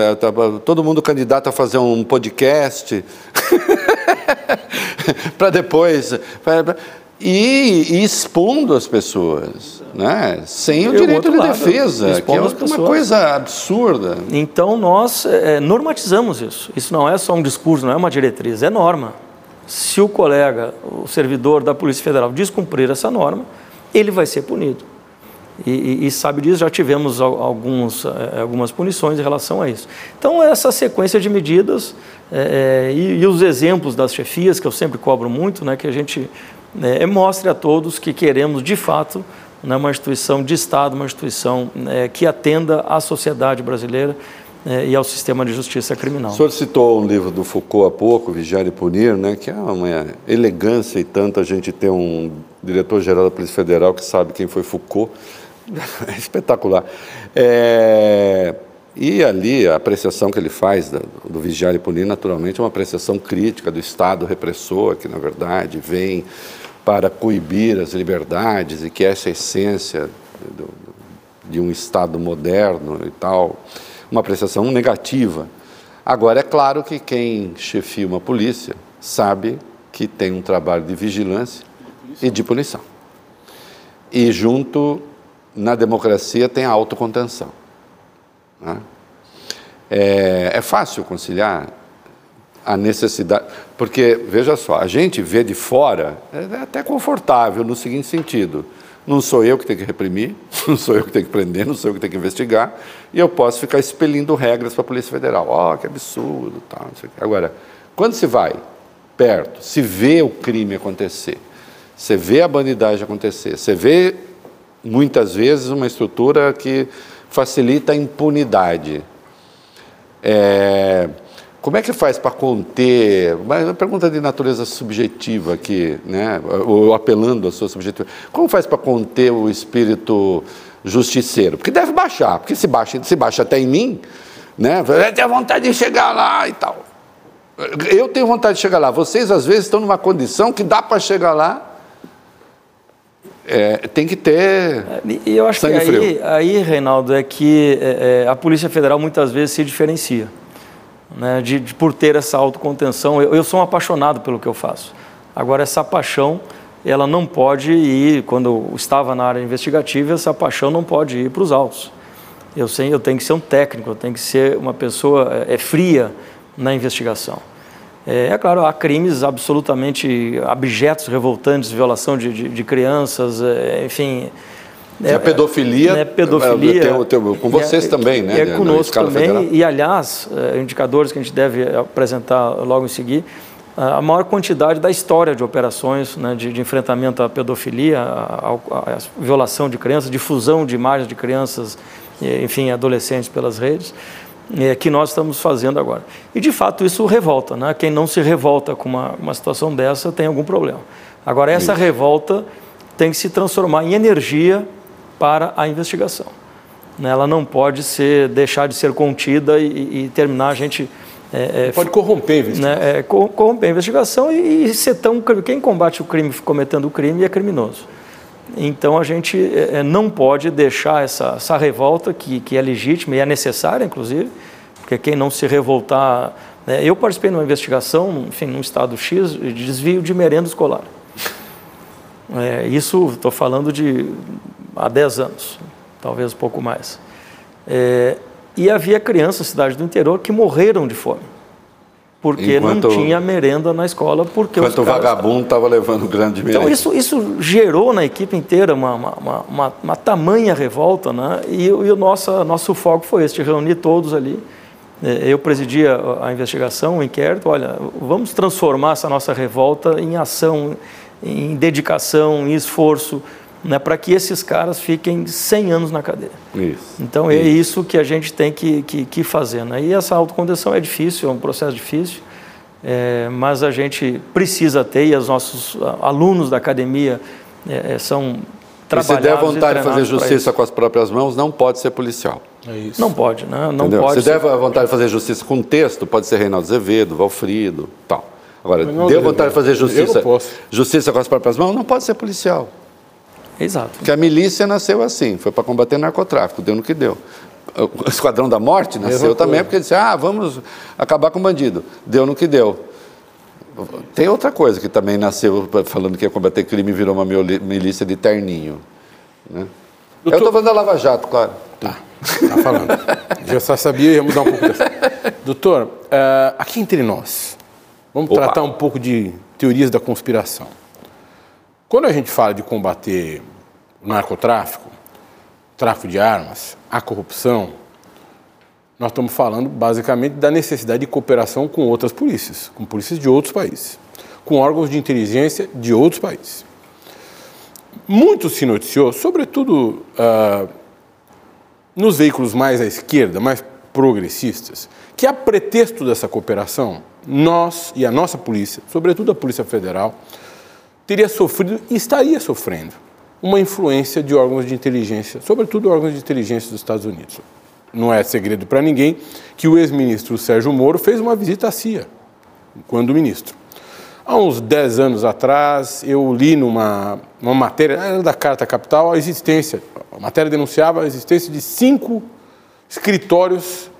todo mundo candidato a fazer um podcast. para depois. Pra, e, e, expondo as pessoas, né? sem o direito de lado, defesa, que é uma coisa absurda. Então nós é, normatizamos isso. Isso não é só um discurso, não é uma diretriz, é norma. Se o colega, o servidor da Polícia Federal descumprir essa norma, ele vai ser punido. E, e, e sabe disso, já tivemos alguns, é, algumas punições em relação a isso. Então, essa sequência de medidas é, é e, e, os exemplos das chefias, que eu sempre cobro muito, né, que a gente é, mostre a todos que queremos, de fato, né, uma instituição de Estado, uma instituição é, que atenda à sociedade brasileira é, e ao sistema de justiça criminal. O senhor citou um livro do Foucault há pouco, Vigiar e Punir, né, que é uma elegância e tanta gente ter um diretor-geral da Polícia Federal que sabe quem foi Foucault. É espetacular. É... E ali a apreciação que ele faz do vigiar e punir, naturalmente, é uma apreciação crítica do Estado repressor, que na verdade vem para coibir as liberdades e que essa essência do, de um Estado moderno e tal, uma apreciação negativa. Agora, é claro que quem chefia uma polícia sabe que tem um trabalho de vigilância e de punição. E junto, na democracia, tem a autocontenção. Né? É, é fácil conciliar a necessidade. Porque, veja só, a gente vê de fora, é até confortável no seguinte sentido. Não sou eu que tenho que reprimir, não sou eu que tenho que prender, não sou eu que tenho que investigar, e eu posso ficar expelindo regras para a Polícia Federal. Ó, oh, que absurdo, tal. Agora, quando se vai perto, se vê o crime acontecer, você vê a bandidagem acontecer, você vê muitas vezes uma estrutura que facilita a impunidade. É, como é que faz para conter? Uma pergunta de natureza subjetiva aqui, né? ou apelando à sua subjetiva. Como faz para conter o espírito justiceiro? Porque deve baixar, porque se baixa, se baixa até em mim, né? tenho vontade de chegar lá e tal. Eu tenho vontade de chegar lá. Vocês, às vezes, estão numa condição que dá para chegar lá. É, tem que ter. E eu acho que aí, aí, Reinaldo, é que é, é, a Polícia Federal muitas vezes se diferencia né, de, de, por ter essa autocontenção. Eu, eu sou um apaixonado pelo que eu faço. Agora, essa paixão, ela não pode ir, quando eu estava na área investigativa, essa paixão não pode ir para os altos. Eu, sei, eu tenho que ser um técnico, eu tenho que ser uma pessoa é, é fria na investigação. É, é, claro, há crimes absolutamente abjetos, revoltantes, violação de, de, de crianças, é, enfim, é, a pedofilia, né, pedofilia tem, tem, com vocês é, também, né? É conosco também. Federal. E, aliás, é, indicadores que a gente deve apresentar logo em seguida, a maior quantidade da história de operações né, de, de, enfrentamento à pedofilia, à, violação de crianças, difusão de imagens de crianças, enfim, adolescentes pelas redes, é, que nós estamos fazendo agora. E, de fato, isso revolta. Né? Quem não se revolta com uma, uma situação dessa tem algum problema. Agora, essa isso. revolta tem que se transformar em energia para a investigação. Né, ela não pode ser, deixar de ser contida e, e terminar a gente. É, é, pode corromper a investigação. Né, é, corromper a investigação e, e, ser tão. Quem combate o crime cometendo o crime é criminoso. Então a gente é, é, não pode deixar essa, essa revolta, que, que é legítima e é necessária, inclusive, porque quem não se revoltar. Né, eu participei de uma investigação, enfim, num estado X, de desvio de merenda escolar. É, isso estou falando de há 10 anos, talvez um pouco mais. É, e havia crianças, cidade do interior, que morreram de fome. Porque enquanto, não tinha merenda na escola. Porque enquanto o vagabundo estava levando grande merenda. Então, isso, isso gerou na equipe inteira uma, uma, uma, uma tamanha revolta, né? e, e o nosso, nosso foco foi esse, de reunir todos ali. É, eu presidia a investigação, o inquérito. Olha, vamos transformar essa nossa revolta em ação, em dedicação, em esforço né, para que esses caras fiquem 100 anos na cadeia. Isso. Então é isso que a gente tem que, que, que fazer. Né? E essa autocondeção é difícil, é um processo difícil, é, mas a gente precisa ter, e os nossos alunos da academia é, é são trabalhados. E se der vontade de fazer justiça com as próprias mãos, não pode ser policial. É isso. Não pode, né? Não Entendeu? pode. Se der vontade de fazer justiça com texto, pode ser Reinaldo Azevedo, Valfrido, tal. Agora, deu vontade de fazer justiça, justiça com as próprias mãos, não pode ser policial. Exato. Porque a milícia nasceu assim, foi para combater narcotráfico, deu no que deu. O Esquadrão da Morte nasceu também porque disse, ah, vamos acabar com o bandido. Deu no que deu. Tem outra coisa que também nasceu falando que ia combater crime e virou uma milícia de terninho. Né? Doutor... Eu estou falando da Lava Jato, claro. Tá, tá falando. Já só sabia, ia mudar um pouco dessa. Doutor, uh, aqui entre nós, vamos Opa. tratar um pouco de teorias da conspiração. Quando a gente fala de combater o narcotráfico, tráfico de armas, a corrupção, nós estamos falando basicamente da necessidade de cooperação com outras polícias, com polícias de outros países, com órgãos de inteligência de outros países. Muito se noticiou, sobretudo uh, nos veículos mais à esquerda, mais progressistas, que a pretexto dessa cooperação, nós e a nossa polícia, sobretudo a Polícia Federal, teria sofrido e estaria sofrendo uma influência de órgãos de inteligência, sobretudo órgãos de inteligência dos Estados Unidos. Não é segredo para ninguém que o ex-ministro Sérgio Moro fez uma visita à CIA, quando ministro. Há uns 10 anos atrás, eu li numa uma matéria, era da Carta Capital, a existência, a matéria denunciava a existência de cinco escritórios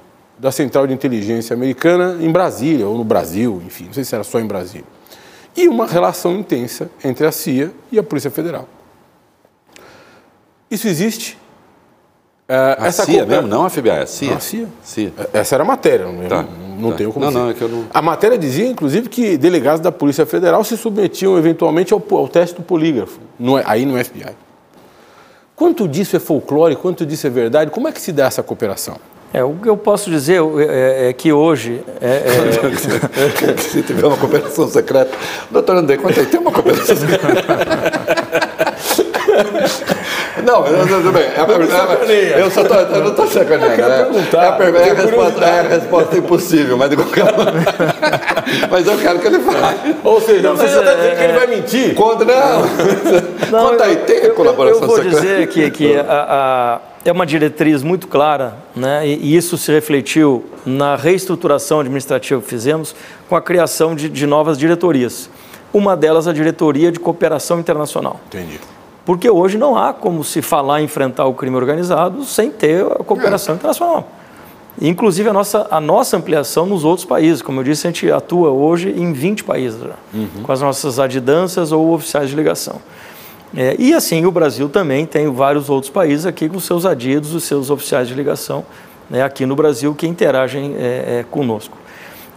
da Central de Inteligência Americana em Brasília, ou no Brasil, enfim, não sei se era só em Brasília e uma relação intensa entre a CIA e a Polícia Federal. Isso existe. É, a essa CIA mesmo, não a FBI, a CIA. Não, a CIA. CIA. É, essa era a matéria, não, tá. não, não tá. tenho como Não, dizer. não, é que eu não... A matéria dizia, inclusive, que delegados da Polícia Federal se submetiam eventualmente ao, ao teste do polígrafo, no, aí no FBI. Quanto disso é folclore, quanto disso é verdade? Como é que se dá essa cooperação? É, o que eu posso dizer é, é que hoje. É, é, Se tiver uma cooperação secreta. Doutor André, conta aí, tem uma cooperação secreta? Não, eu- tudo bem. É a eu só tô, eu não estou sacaneando. né? É a, pergunta- é a resposta, é a resposta impossível, mas de qualquer maneira. Mas eu quero que ele fale. Ou seja, você mas já está é- dizendo que ele vai mentir? Conta, não. Não, Conta aí, tem eu- colaboração Eu, vou secreta? dizer que, que a- a- é uma diretriz muito clara, né? e, isso se refletiu na reestruturação administrativa que fizemos com a criação de, de novas diretorias. Uma delas, a Diretoria de Cooperação Internacional. Entendi. Porque hoje não há como se falar em enfrentar o crime organizado sem ter a cooperação internacional. Inclusive a nossa, a nossa ampliação nos outros países. Como eu disse, a gente atua hoje em 20 países já, com as nossas adidâncias ou oficiais de ligação. É, e assim, o Brasil também tem vários outros países aqui com seus adidos, os seus oficiais de ligação, né, aqui no Brasil, que interagem é, é, conosco.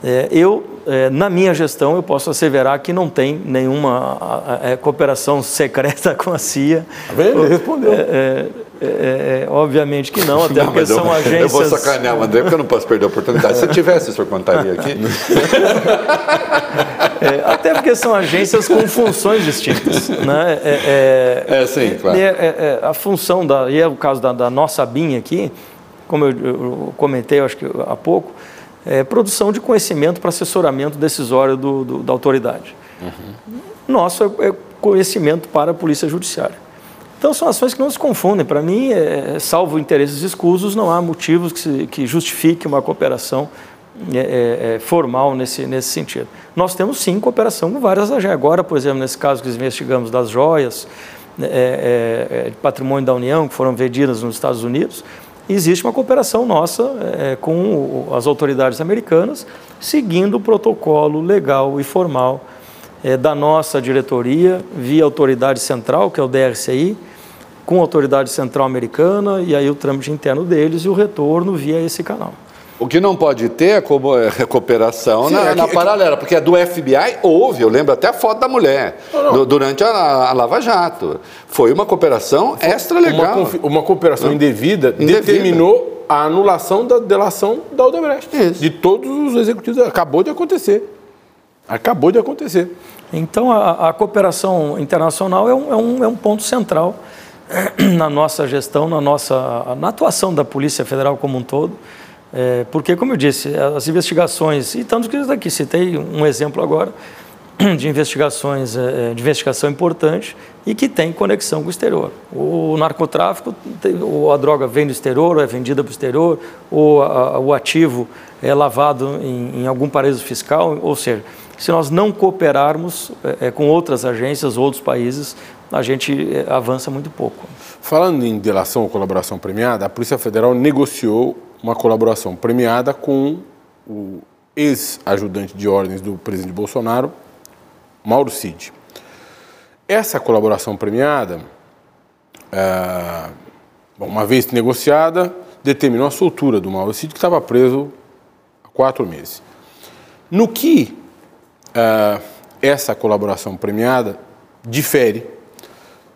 É, eu, é, na minha gestão, eu posso asseverar que não tem nenhuma a- a- é, cooperação secreta com a CIA. Tá vendo? Ele respondeu. É, obviamente que não, até Não, porque mas eu, são agências. eu vou sacanear o André porque eu não posso perder a oportunidade. Se eu tivesse, o senhor contaria aqui. É, até porque são agências com funções distintas. Né? É, é- É, sim, claro. é- é- é a função, da, e é o caso da, da nossa BIM aqui, como eu, eu comentei acho que há pouco, é produção de conhecimento para assessoramento decisório do, do- da autoridade. Nosso é, é conhecimento para a Polícia Judiciária. Então são ações que não se confundem. Para mim, salvo interesses escusos, não há motivos que, se, que justifique uma cooperação é, é, é, formal nesse, nesse sentido. Nós temos sim cooperação com várias agências. Agora, por exemplo, nesse caso que investigamos das joias, é, é, é, de patrimônio da União, que foram vendidas nos Estados Unidos, existe uma cooperação nossa com as autoridades americanas, seguindo o protocolo legal e formal da nossa diretoria, via autoridade central, que é o DRCI, com a autoridade central americana, e aí o trâmite interno deles e o retorno via esse canal. O que não pode ter é como é, recuperação Sim, na, é que- na é paralela, porque a do FBI houve, eu lembro até a foto da mulher, du- durante a, a Lava Jato. Foi uma cooperação extra Uma, uma cooperação indevida, Indevida. determinou a anulação da delação da Odebrecht. Isso. De todos os executivos. Acabou de acontecer. Acabou de acontecer. Então, a, a cooperação internacional é um, é, um, é um ponto central na nossa gestão, na, nossa, na atuação da Polícia Federal como um todo. É, porque, como eu disse, as investigações, e tanto que daqui citei um exemplo agora, de investigações, é, de investigação importante e que tem conexão com o exterior. O narcotráfico, ou a droga vem do exterior, ou é vendida para o exterior, ou a- o ativo é lavado em, em algum paraíso fiscal, ou seja, se nós não cooperarmos é, é, com outras agências, outros países, a gente é, avança muito pouco. Falando em delação ou colaboração premiada, a Polícia Federal negociou uma colaboração premiada com o ex-ajudante de ordens do presidente Bolsonaro, Mauro Cid. Essa colaboração premiada, bom, uma vez negociada, determinou a soltura do Mauro Cid, que estava preso há quatro meses. No que ah, essa colaboração premiada difere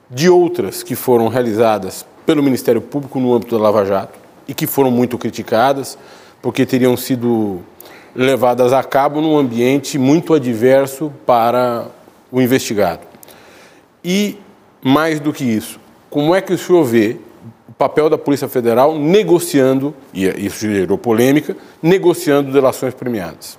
de outras que foram realizadas pelo Ministério Público no âmbito da Lava Jato e que foram muito criticadas porque teriam sido levadas a cabo num ambiente muito adverso para o investigado. E, mais do que isso, como é que o senhor vê o papel da Polícia Federal negociando, e isso gerou polêmica, negociando delações premiadas?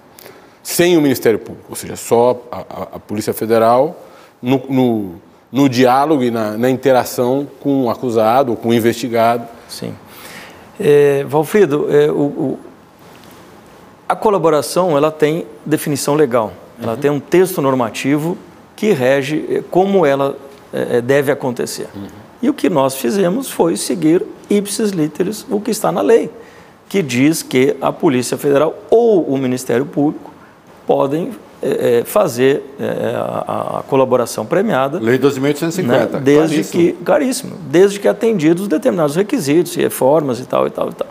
Sem o Ministério Público, ou seja, só a, a- a Polícia Federal no, no- no diálogo e na, na interação com o acusado ou com o investigado. Sim. É, Valfrido, é, o- o- a colaboração ela tem definição legal. Ela tem um texto normativo que rege eh, como ela eh, eh, deve acontecer. E o que nós fizemos foi seguir ipsis literis o que está na lei, que diz que a Polícia Federal ou o Ministério Público podem eh, eh, fazer eh, a, a colaboração premiada Lei 12.850. né? desde claríssimo. que caríssimo, desde que atendidos determinados requisitos e reformas e tal e tal e tal.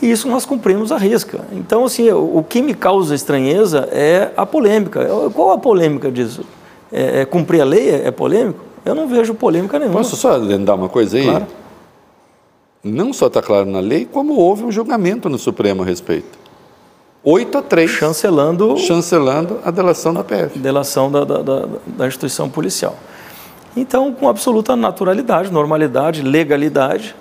E isso nós cumprimos a risca. Então, assim, o, o que me causa estranheza é a polêmica. Qual a polêmica disso? É, é cumprir a lei é, é polêmico? Eu não vejo polêmica nenhuma. Posso só dar uma coisa aí? Claro. Não só está claro na lei, como houve um julgamento no Supremo a respeito. 8 a 3. Chancelando, chancelando a delação da PF. Delação da, da, da, da instituição policial. Então, com absoluta naturalidade, normalidade, legalidade,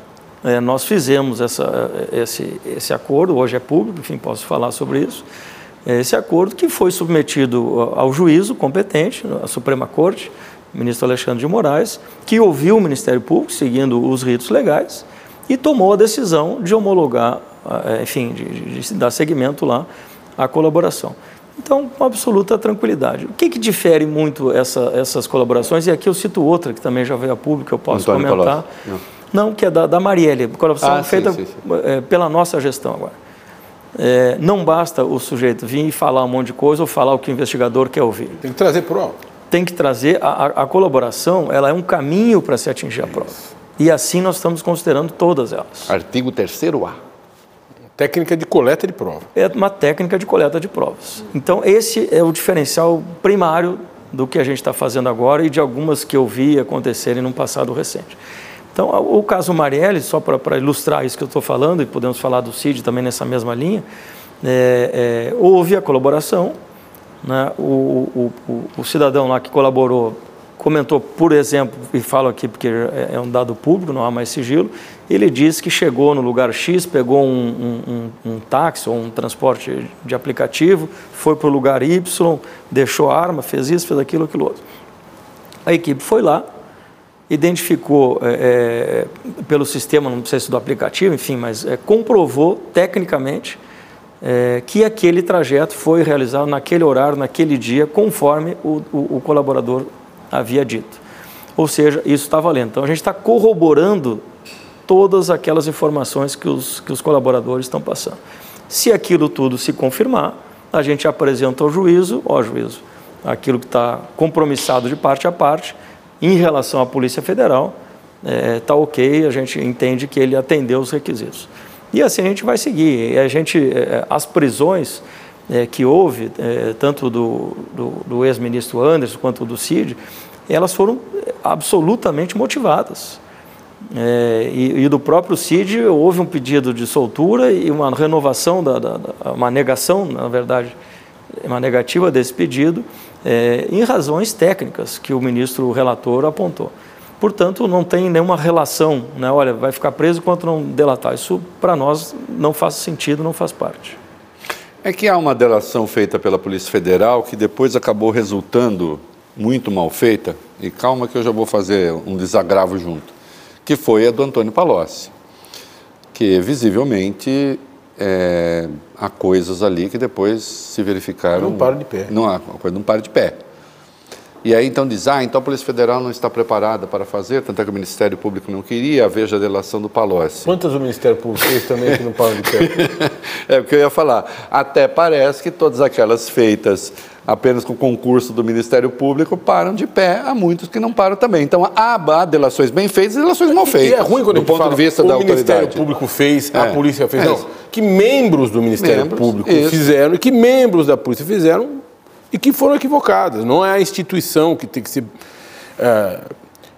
é, nós fizemos essa, esse, esse acordo, hoje é público, enfim, posso falar sobre isso, esse acordo que foi submetido ao juízo competente, à Suprema Corte, o ministro Alexandre de Moraes, que ouviu o Ministério Público, seguindo os ritos legais, e tomou a decisão de homologar, enfim, de, de dar seguimento lá à colaboração. Então, com absoluta tranquilidade. O que, que difere muito essa, essas colaborações? E aqui eu cito outra que também já veio a público, eu posso Antônio comentar. Não. Não. que é da, da Marielle, colaboração ah, feita sim, sim, sim. É, pela nossa gestão agora. É, não basta o sujeito vir e falar um monte de coisa ou falar o que o investigador quer ouvir. Tem que trazer prova. Tem que trazer, a, a colaboração ela é um caminho para se atingir a prova. E assim nós estamos considerando todas elas. Artigo 3A. Técnica de coleta de prova. É uma técnica de coleta de provas. Então, esse é o diferencial primário do que a gente está fazendo agora e de algumas que eu vi acontecerem num passado recente. Então, o caso Marielle, só para ilustrar isso que eu estou falando, e podemos falar do CID também nessa mesma linha, é, é, houve a colaboração, né? o, o, o, o cidadão lá que colaborou comentou, por exemplo, e falo aqui porque é, é um dado público, não há mais sigilo, ele disse que chegou no lugar X, pegou um, um, um táxi ou um transporte de aplicativo, foi para o lugar Y, deixou a arma, fez isso, fez aquilo, aquilo outro. A equipe foi lá, identificou é, é, pelo sistema, não sei se do aplicativo, enfim, mas é, comprovou tecnicamente é, que aquele trajeto foi realizado naquele horário, naquele dia, conforme o, o, o colaborador havia dito. Ou seja, isso está valendo. Então a gente está corroborando todas aquelas informações que os, que os colaboradores estão passando. Se aquilo tudo se confirmar, a gente apresenta ao juízo, ó juízo, aquilo que está compromissado de parte a parte, em relação à Polícia Federal, está é, tá ok, a gente entende que ele atendeu os requisitos. E assim a gente vai seguir. A gente, é, as prisões, é, que houve, é, tanto do, do, do ex-ministro Anderson quanto do Cid, elas foram absolutamente motivadas. É, e, e, do próprio Cid houve um pedido de soltura e uma renovação, da, da, da uma negação, na verdade, uma negativa desse pedido, é, em razões técnicas que o ministro relator apontou. Portanto, não tem nenhuma relação, né? olha, vai ficar preso enquanto não delatar. Isso, para nós, não faz sentido, não faz parte. É que há uma delação feita pela Polícia Federal que depois acabou resultando muito mal feita, e calma que eu já vou fazer um desagravo junto, que foi a do Antônio Palocci, que visivelmente é, há coisas ali que depois se verificaram... Não para de pé. Não, a coisa não para de pé. E aí então diz, ah, então a Polícia Federal não está preparada para fazer, tanto é que o Ministério Público não queria, veja a delação do Palocci. Quantas o Ministério Público fez também que não param de pé? é o que eu ia falar. Até parece que todas aquelas feitas apenas com concurso do Ministério Público param de pé, há muitos que não param também. Então há, há delações bem feitas e delações mal feitas. E é ruim quando do ponto fala, de vista o da Ministério autoridade. Público fez, é. a polícia fez. É. Não, que membros do Ministério membros, Público isso. fizeram e que membros da polícia fizeram e que foram equivocadas. Não é a instituição que tem que ser é,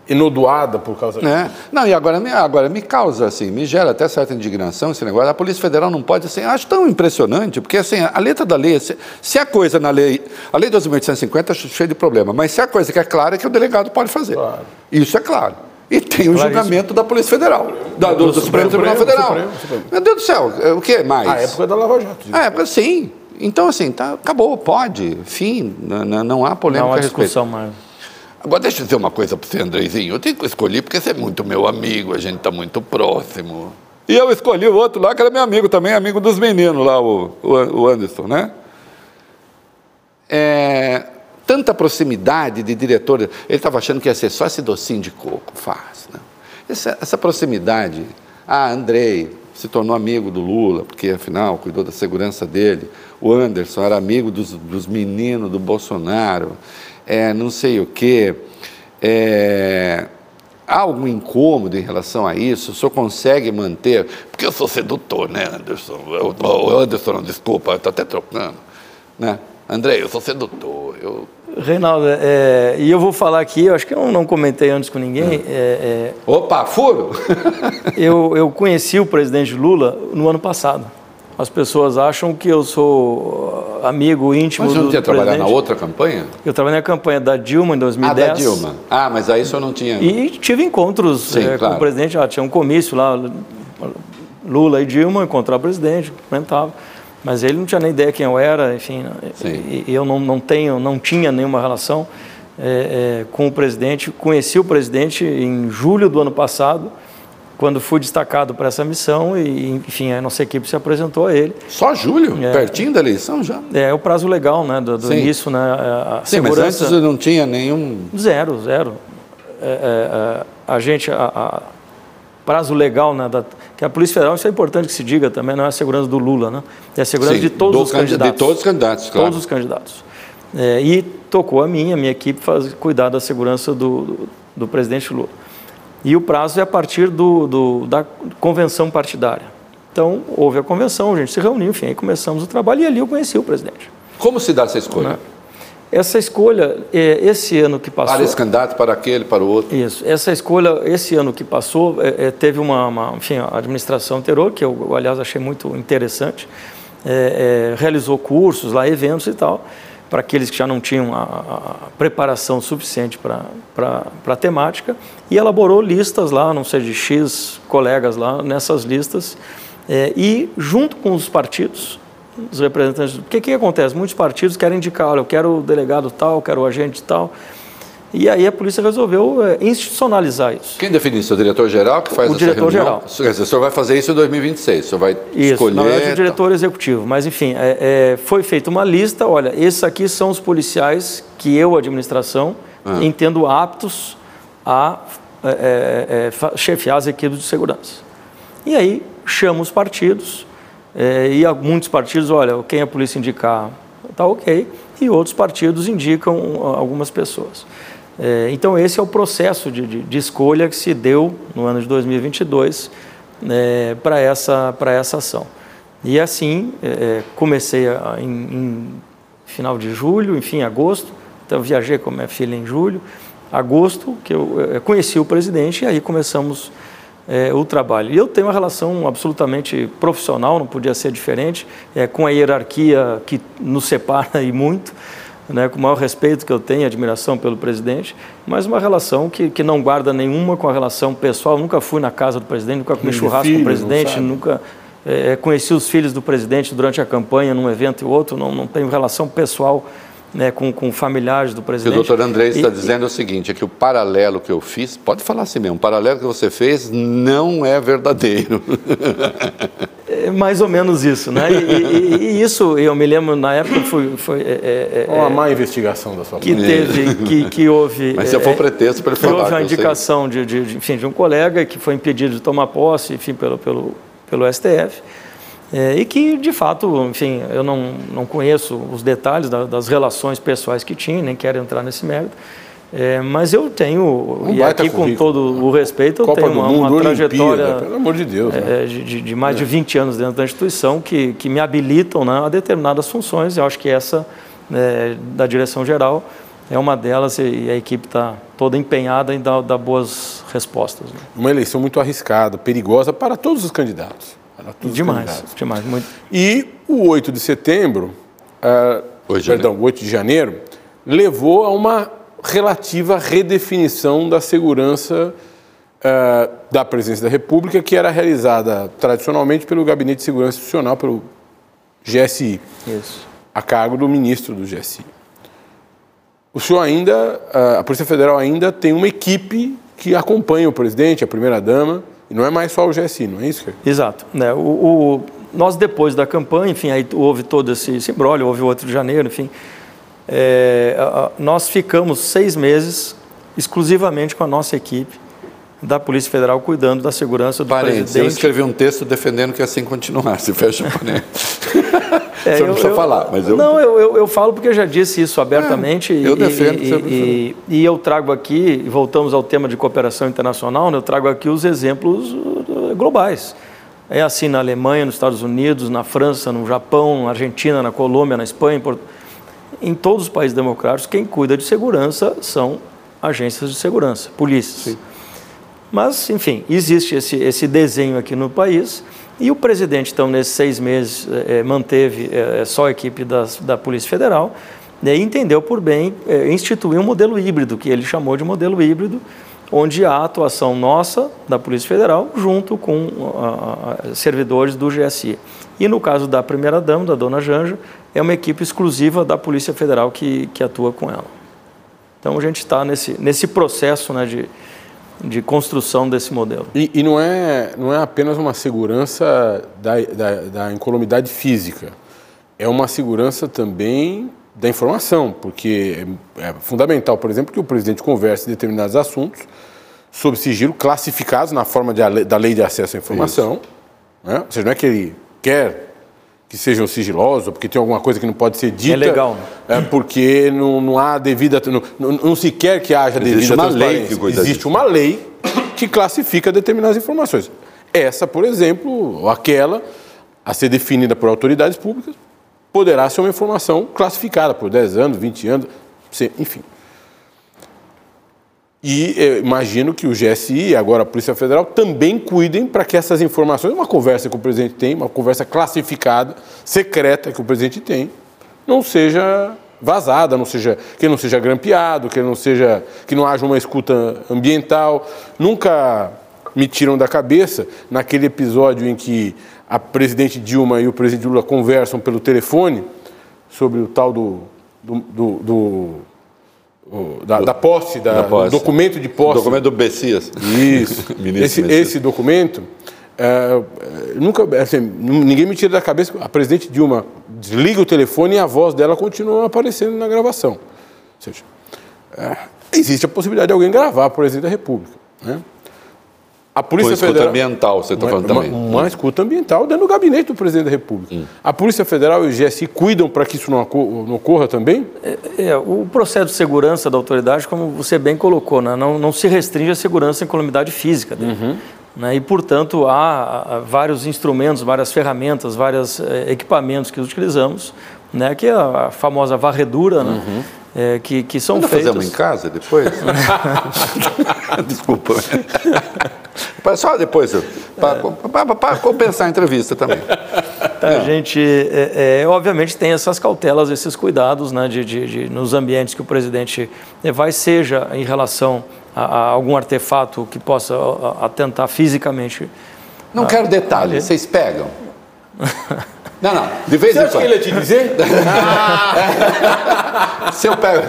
enodoada por causa é. disso. Não, e agora, agora me causa, assim, me gera até certa indignação esse negócio. A Polícia Federal não pode, assim, acho tão impressionante, porque assim, a letra da lei, se, se a coisa na lei, a lei 2.850 é cheia de problema, mas se a coisa que é clara é que o delegado pode fazer. Claro. Isso é claro. E tem o julgamento da Polícia Federal, da, do, do, do, Supremo, Supremo Tribunal Federal. Supremo, Supremo. Meu Deus do céu, o que mais? A época da Lava Jato. A época, sim. Então, assim, tá, acabou, pode, fim, não, não há polêmica não há discussão mais. Agora, deixa eu dizer uma coisa para você, Andrezinho. Eu tenho que escolher porque você é muito meu amigo, a gente está muito próximo. E eu escolhi o outro lá, que era meu amigo também, amigo dos meninos lá, o, o Anderson, né? É, tanta proximidade de diretor. Ele estava achando que ia ser só esse docinho de coco, fácil. Né? Essa, essa proximidade. Ah, Andrei, se tornou amigo do Lula, porque afinal cuidou da segurança dele. O Anderson era amigo dos, dos meninos do Bolsonaro, é, não sei o quê. É, há algum incômodo em relação a isso? O senhor consegue manter? Porque eu sou sedutor, né, Anderson? O Anderson, desculpa, estou até trocando. Né? André, eu sou sedutor. Eu... Reinaldo, é, e eu vou falar aqui, eu acho que eu não comentei antes com ninguém. É, é, Opa, furo! eu, eu conheci o presidente Lula no ano passado. As pessoas acham que eu sou amigo íntimo mas do Mas você não tinha trabalhado na outra campanha? Eu trabalhei na campanha da Dilma em 2010. Ah, da Dilma. Ah, mas aí o senhor não tinha... E tive encontros Sim, é, claro. com o presidente, ah, tinha um comício lá, Lula e Dilma, encontrar o presidente, comentava. Mas ele não tinha nem ideia quem eu era, enfim. E, e eu não, não tenho, não tinha nenhuma relação é, é, com o presidente. Conheci o presidente em julho do ano passado, quando fui destacado para essa missão e, enfim, a nossa equipe se apresentou a ele. Só julho? É, Pertinho da eleição já? É, é o prazo legal, né, do, do início, né, a Sim, segurança... mas antes não tinha nenhum... Zero, zero. É, a gente... A, a, prazo legal, né, da, que a Polícia Federal, isso é importante que se diga também, não é a segurança do Lula, né? É a segurança Sim, de todos os candidatos. De todos os candidatos, claro. Todos os candidatos. É, e tocou a mim, a minha equipe, faz, cuidar da segurança do, do, do presidente Lula. E o prazo é a partir do, do, da convenção partidária. Então, houve a convenção, a gente se reuniu, enfim, aí começamos o trabalho e ali eu conheci o presidente. Como se dá essa escolha? Né? Essa escolha, esse ano que passou. Para esse candidato, para aquele, para o outro. Isso. Essa escolha, esse ano que passou, é, teve uma, uma, enfim, a administração anterior, que eu, aliás, achei muito interessante, é, é, realizou cursos lá, eventos e tal, para aqueles que já não tinham a, a preparação suficiente para a temática, e elaborou listas lá, não sei de X colegas lá, nessas listas, é, e junto com os partidos, os representantes. O que, que acontece? Muitos partidos querem indicar, olha, eu quero o delegado tal, eu quero o agente tal. E aí a polícia resolveu é, institucionalizar isso. Quem define isso? O diretor-geral que faz o essa diretor-geral. Quer dizer, o senhor vai fazer isso em 2026, o senhor vai isso, escolher... na verdade, o diretor executivo. Mas, enfim, é, é, foi feita uma lista, olha, esses aqui são os policiais que eu, administração, ah. entendo aptos a é, chefiar as equipes de segurança. E aí chama os partidos, é, e muitos partidos, olha, quem a polícia indicar está ok, e outros partidos indicam algumas pessoas. É, então, esse é o processo de, de, de, escolha que se deu no ano de 2022 é, para essa, essa ação. E assim, é, comecei a, em, em, final de julho, enfim, agosto, então viajei com minha filha em julho, agosto, que eu é, conheci o presidente e aí começamos é, o trabalho. E eu tenho uma relação absolutamente profissional, não podia ser diferente, é, com a hierarquia que nos separa e muito, né, com o maior respeito que eu tenho, admiração pelo presidente, mas uma relação que, que não guarda nenhuma com a relação pessoal. Eu nunca fui na casa do presidente, nunca comi churrasco filho, com o presidente, nunca é, conheci os filhos do presidente durante a campanha, num evento e outro, não, não tenho relação pessoal né, com, com familiares do presidente. O que o doutor André está dizendo é o seguinte, é que o paralelo que eu fiz, pode falar assim mesmo, o paralelo que você fez não é verdadeiro. É mais ou menos isso, né? E, e, e isso, eu me lembro, na época foi... foi é, é, uma má investigação da sua que parte. Teve, que, que houve... Mas se for pretexto para ele falar... houve uma indicação de, de, de, enfim, de um colega que foi impedido de tomar posse, enfim, pelo, pelo, pelo STF. É, e que, de fato, enfim, eu não, não conheço os detalhes da, das relações pessoais que tinha, nem quero entrar nesse mérito, é, mas eu tenho, um e aqui com todo o respeito, eu Copa tenho uma, mundo, uma trajetória pelo amor de, Deus, é, né? de, de, mais de 20 anos dentro da instituição que, que me habilitam né, a determinadas funções, e eu acho que essa é, da direção geral é uma delas e a equipe está toda empenhada em dar, dar boas respostas. Né? Uma eleição muito arriscada, perigosa para todos os candidatos. Demais, demais. Muito. E o 8 de setembro, uh, Oi, perdão, o 8 de janeiro, levou a uma relativa redefinição da segurança uh, da presidência da República, que era realizada tradicionalmente pelo Gabinete de Segurança Institucional, pelo GSI, Isso. a cargo do ministro do GSI. O senhor ainda, uh, a Polícia Federal ainda tem uma equipe que acompanha o presidente, a primeira-dama, e não é mais só o GSI, não é isso? Exato. Né? O, o, nós, depois da campanha, enfim, aí houve todo esse, esse houve o 8 de janeiro, enfim. É, nós ficamos seis meses exclusivamente com a nossa equipe da Polícia Federal cuidando da segurança do Parênteses, presidente. eu escrevi um texto defendendo que assim continuasse, fecha o parênteses. É, Você não eu- precisa eu- falar, mas eu... Não, eu, eu, falo porque eu já disse isso abertamente. É, eu e, defendo, e, e, e eu trago aqui, e voltamos ao tema de cooperação internacional, né, eu trago aqui os exemplos uh, globais. É assim na Alemanha, nos Estados Unidos, na França, no Japão, na Argentina, na Colômbia, na Espanha, em, Port- em todos os países democráticos, quem cuida de segurança são agências de segurança, polícias. Mas, enfim, existe esse, esse desenho aqui no país e o presidente, então, nesses seis meses, eh, manteve eh, só a equipe das, da Polícia Federal né, e entendeu por bem eh, instituir um modelo híbrido, que ele chamou de modelo híbrido, onde há atuação nossa, da Polícia Federal, junto com ah, ah, servidores do GSI. E no caso da primeira-dama, da dona Janja, é uma equipe exclusiva da Polícia Federal que, que atua com ela. Então, a gente está nesse, nesse processo né, de, de construção desse modelo. E, e não, é, não é apenas uma segurança da, da, da incolumidade física, é uma segurança também da informação, porque é, é fundamental, por exemplo, que o presidente converse em determinados assuntos sob sigilo, classificados na forma de da lei de acesso à informação. Né? Ou seja, não é que ele quer que sejam sigilosos, porque tem alguma coisa que não pode ser dita. legal, né? É porque não, não há devida. Não, não, não se quer que haja Existe devida uma lei que cuida Existe disso. uma lei que classifica determinadas informações. Essa, por exemplo, ou aquela, a ser definida por autoridades públicas, poderá ser uma informação classificada por 10 anos, 20 anos, enfim. E imagino que o GSI e agora a Polícia Federal também cuidem para que essas informações, uma conversa que o presidente tem, uma conversa classificada, secreta que o presidente tem, não seja vazada, não seja, que não seja grampeado, que não seja, que não haja uma escuta ambiental. Nunca me tiram da cabeça naquele episódio em que a presidente Dilma e o presidente Lula conversam pelo telefone sobre o tal do, do, do- do- o- da, da posse, da, Da posse. do documento de posse. Documento do Bessias. Isso. Ministro esse, Messias. esse documento, é, é, nunca, assim, ninguém me tira da cabeça. A presidente Dilma desliga o telefone e a voz dela continua aparecendo na gravação. Ou seja, é, existe a possibilidade de alguém gravar a presidente da República. Né? A Polícia escuta Federal. ambiental, você está Uma, falando uma, também. uma escuta ambiental dentro do gabinete do presidente da República. A Polícia Federal e o GSI cuidam para que isso não, oco- não ocorra também? É, o processo de segurança da autoridade, como você bem colocou, né, não, não se restringe à segurança em calamidade física. dele, né, e, portanto, há, há vários instrumentos, várias ferramentas, vários eh, equipamentos que utilizamos, né, que é a famosa varredura, né, eh, que, que são Ainda feitas... fazemos em casa depois? Desculpa. Só depois, para compensar a entrevista também. A gente, é, é, obviamente, tem essas cautelas, esses cuidados né, de, de- de- nos ambientes que o presidente eh, vai, seja em relação a, a algum artefato que possa a- a- atentar fisicamente. Não quero detalhes, vocês pegam. Não, não, de vez Você em acha que quando. ele ia te dizer? Se eu pego,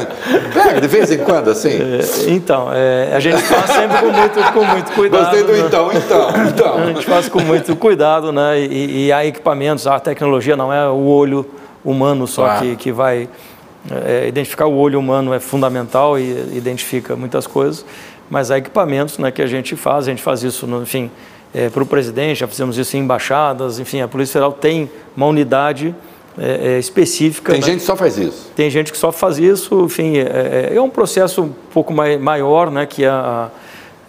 pega de vez em quando, assim. É, Então, é, a gente faz sempre com muito, com muito cuidado. Gostei do né? então, então, A então. gente faz com muito cuidado, né? E, e há equipamentos, a tecnologia não é o olho humano só Claro. que, que vai é, identificar o olho humano é fundamental e identifica muitas coisas, mas há equipamentos, né, que a gente faz. A gente faz isso, no, enfim, para o presidente. Já fizemos isso em embaixadas. Enfim, a Polícia Federal tem uma unidade é, é, específica. Tem né? gente que só faz isso. Tem gente que só faz isso, enfim, é, é um processo um pouco mai, maior, né, que é a,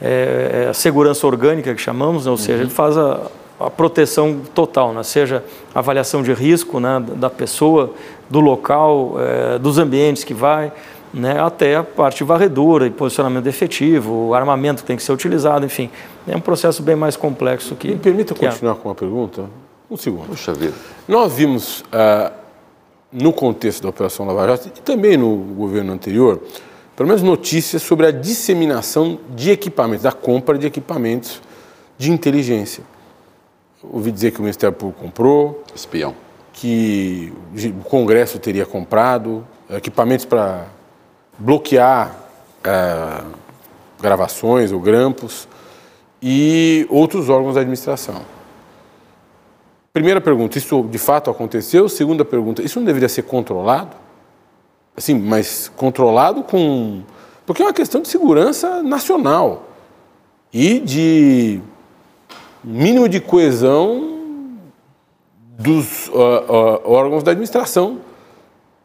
é, é a segurança orgânica que chamamos, né, ou seja, ele faz a, a proteção total, né, seja a avaliação de risco né, da pessoa, do local, é, dos ambientes que vai, né, até a parte de varredura e posicionamento efetivo, o armamento que tem que ser utilizado, enfim, é um processo bem mais complexo que. Me permita que é. continuar com uma pergunta? Um segundo. Puxa vida. Nós vimos, ah, no contexto da Operação Lava Jato e também no governo anterior, pelo menos notícias sobre a disseminação de equipamentos, da compra de equipamentos de inteligência. Ouvi dizer que o Ministério Público comprou, Espião. que o Congresso teria comprado equipamentos para bloquear ah, gravações ou grampos e outros órgãos da administração. Primeira pergunta, isso de fato aconteceu? Segunda pergunta, isso não deveria ser controlado? Assim, mas controlado com. Porque é uma questão de segurança nacional. e de mínimo de coesão dos uh, uh, órgãos da administração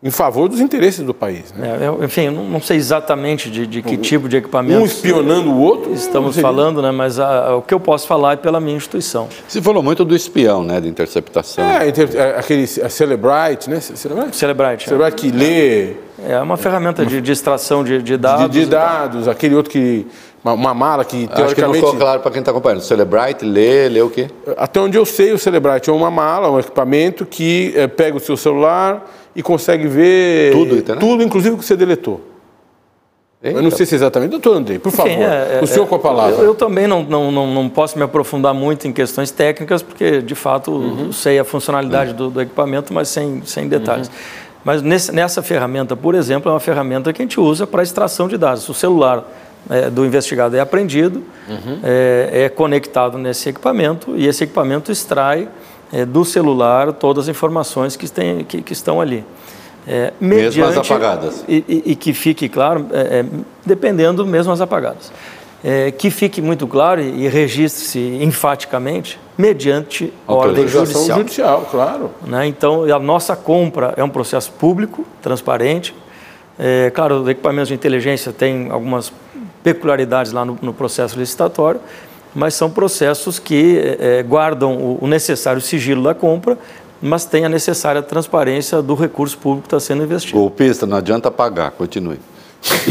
em favor dos interesses do país. Né? É, eu, enfim, eu não sei exatamente de, de que um, tipo de equipamento. Um espionando o outro. Estamos falando, né? Mas a, o que eu posso falar é pela minha instituição. Você falou muito do espião, né? De interceptação. É, inter, é, aquele a Celebrite, né? Celebrite? Celebrite. Celebrite que lê. É uma ferramenta de, de extração de, de dados. De, de dados, aquele outro que uma, uma, mala que teoricamente... Acho que não ficou claro para quem está acompanhando. Celebrite lê, lê o quê? Até onde eu sei, o Celebrite é uma mala, um equipamento que é, pega o seu celular e consegue ver tudo, tudo inclusive o que você deletou. Eita. Eu não sei se é exatamente. Doutor Andrei, por favor, é, o senhor é, com a palavra. Eu, eu também não, não, não, não, posso me aprofundar muito em questões técnicas, porque, de fato, uhum. sei a funcionalidade uhum. do, do, equipamento, mas sem, sem detalhes. Uhum. Mas nesse, nessa ferramenta, por exemplo, é uma ferramenta que a gente usa para extração de dados. O celular é, do investigado é apreendido, uhum. é, é, conectado nesse equipamento e esse equipamento extrai é, do celular todas as informações que, tem, que, que estão ali. É, mediante, mesmo as apagadas. E, e, e que fique claro, é, é, dependendo mesmo as apagadas. É, que fique muito claro e, e registre-se enfaticamente mediante ordem judicial. judicial, claro. Né? Então, a nossa compra é um processo público, transparente. É, claro, os equipamentos de inteligência têm algumas peculiaridades lá no, no processo licitatório, mas são processos que é, guardam o, necessário sigilo da compra, mas tem a necessária transparência do recurso público que está sendo investido. Golpista, não adianta pagar, continue.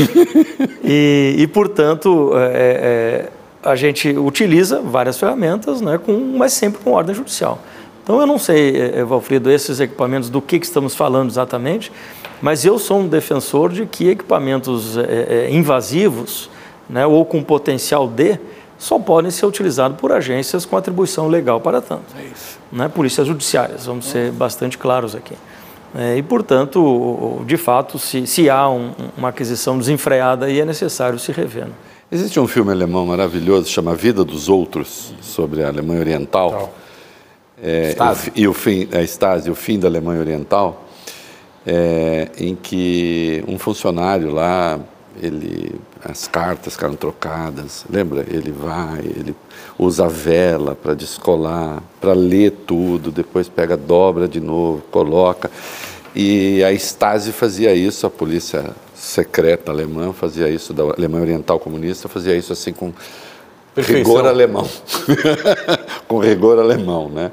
e, e, portanto, é, é, a gente utiliza várias ferramentas, né, com, mas sempre com ordem judicial. Então, eu não sei, Valfrido, esses equipamentos, do que, que estamos falando exatamente, mas eu sou um defensor de que equipamentos é, invasivos, né, ou com potencial de, só podem ser utilizados por agências com atribuição legal para tanto. É isso. Né, polícias judiciárias, vamos ser bastante claros aqui. É, e, portanto, de fato, se, se há um, uma aquisição desenfreada, aí é necessário se rever. Né? Existe um filme alemão maravilhoso, chama Vida dos Outros, sobre a Alemanha Oriental. É, e o fim, a Stasi, o fim da Alemanha Oriental, é, em que um funcionário lá ele as cartas ficaram trocadas, lembra? Ele vai, ele usa a vela para descolar, para ler tudo, depois pega, dobra de novo, coloca. E a Stasi fazia isso, a polícia secreta alemã fazia isso, da Alemanha Oriental Comunista fazia isso assim com Perfeição. rigor alemão. com rigor alemão, né?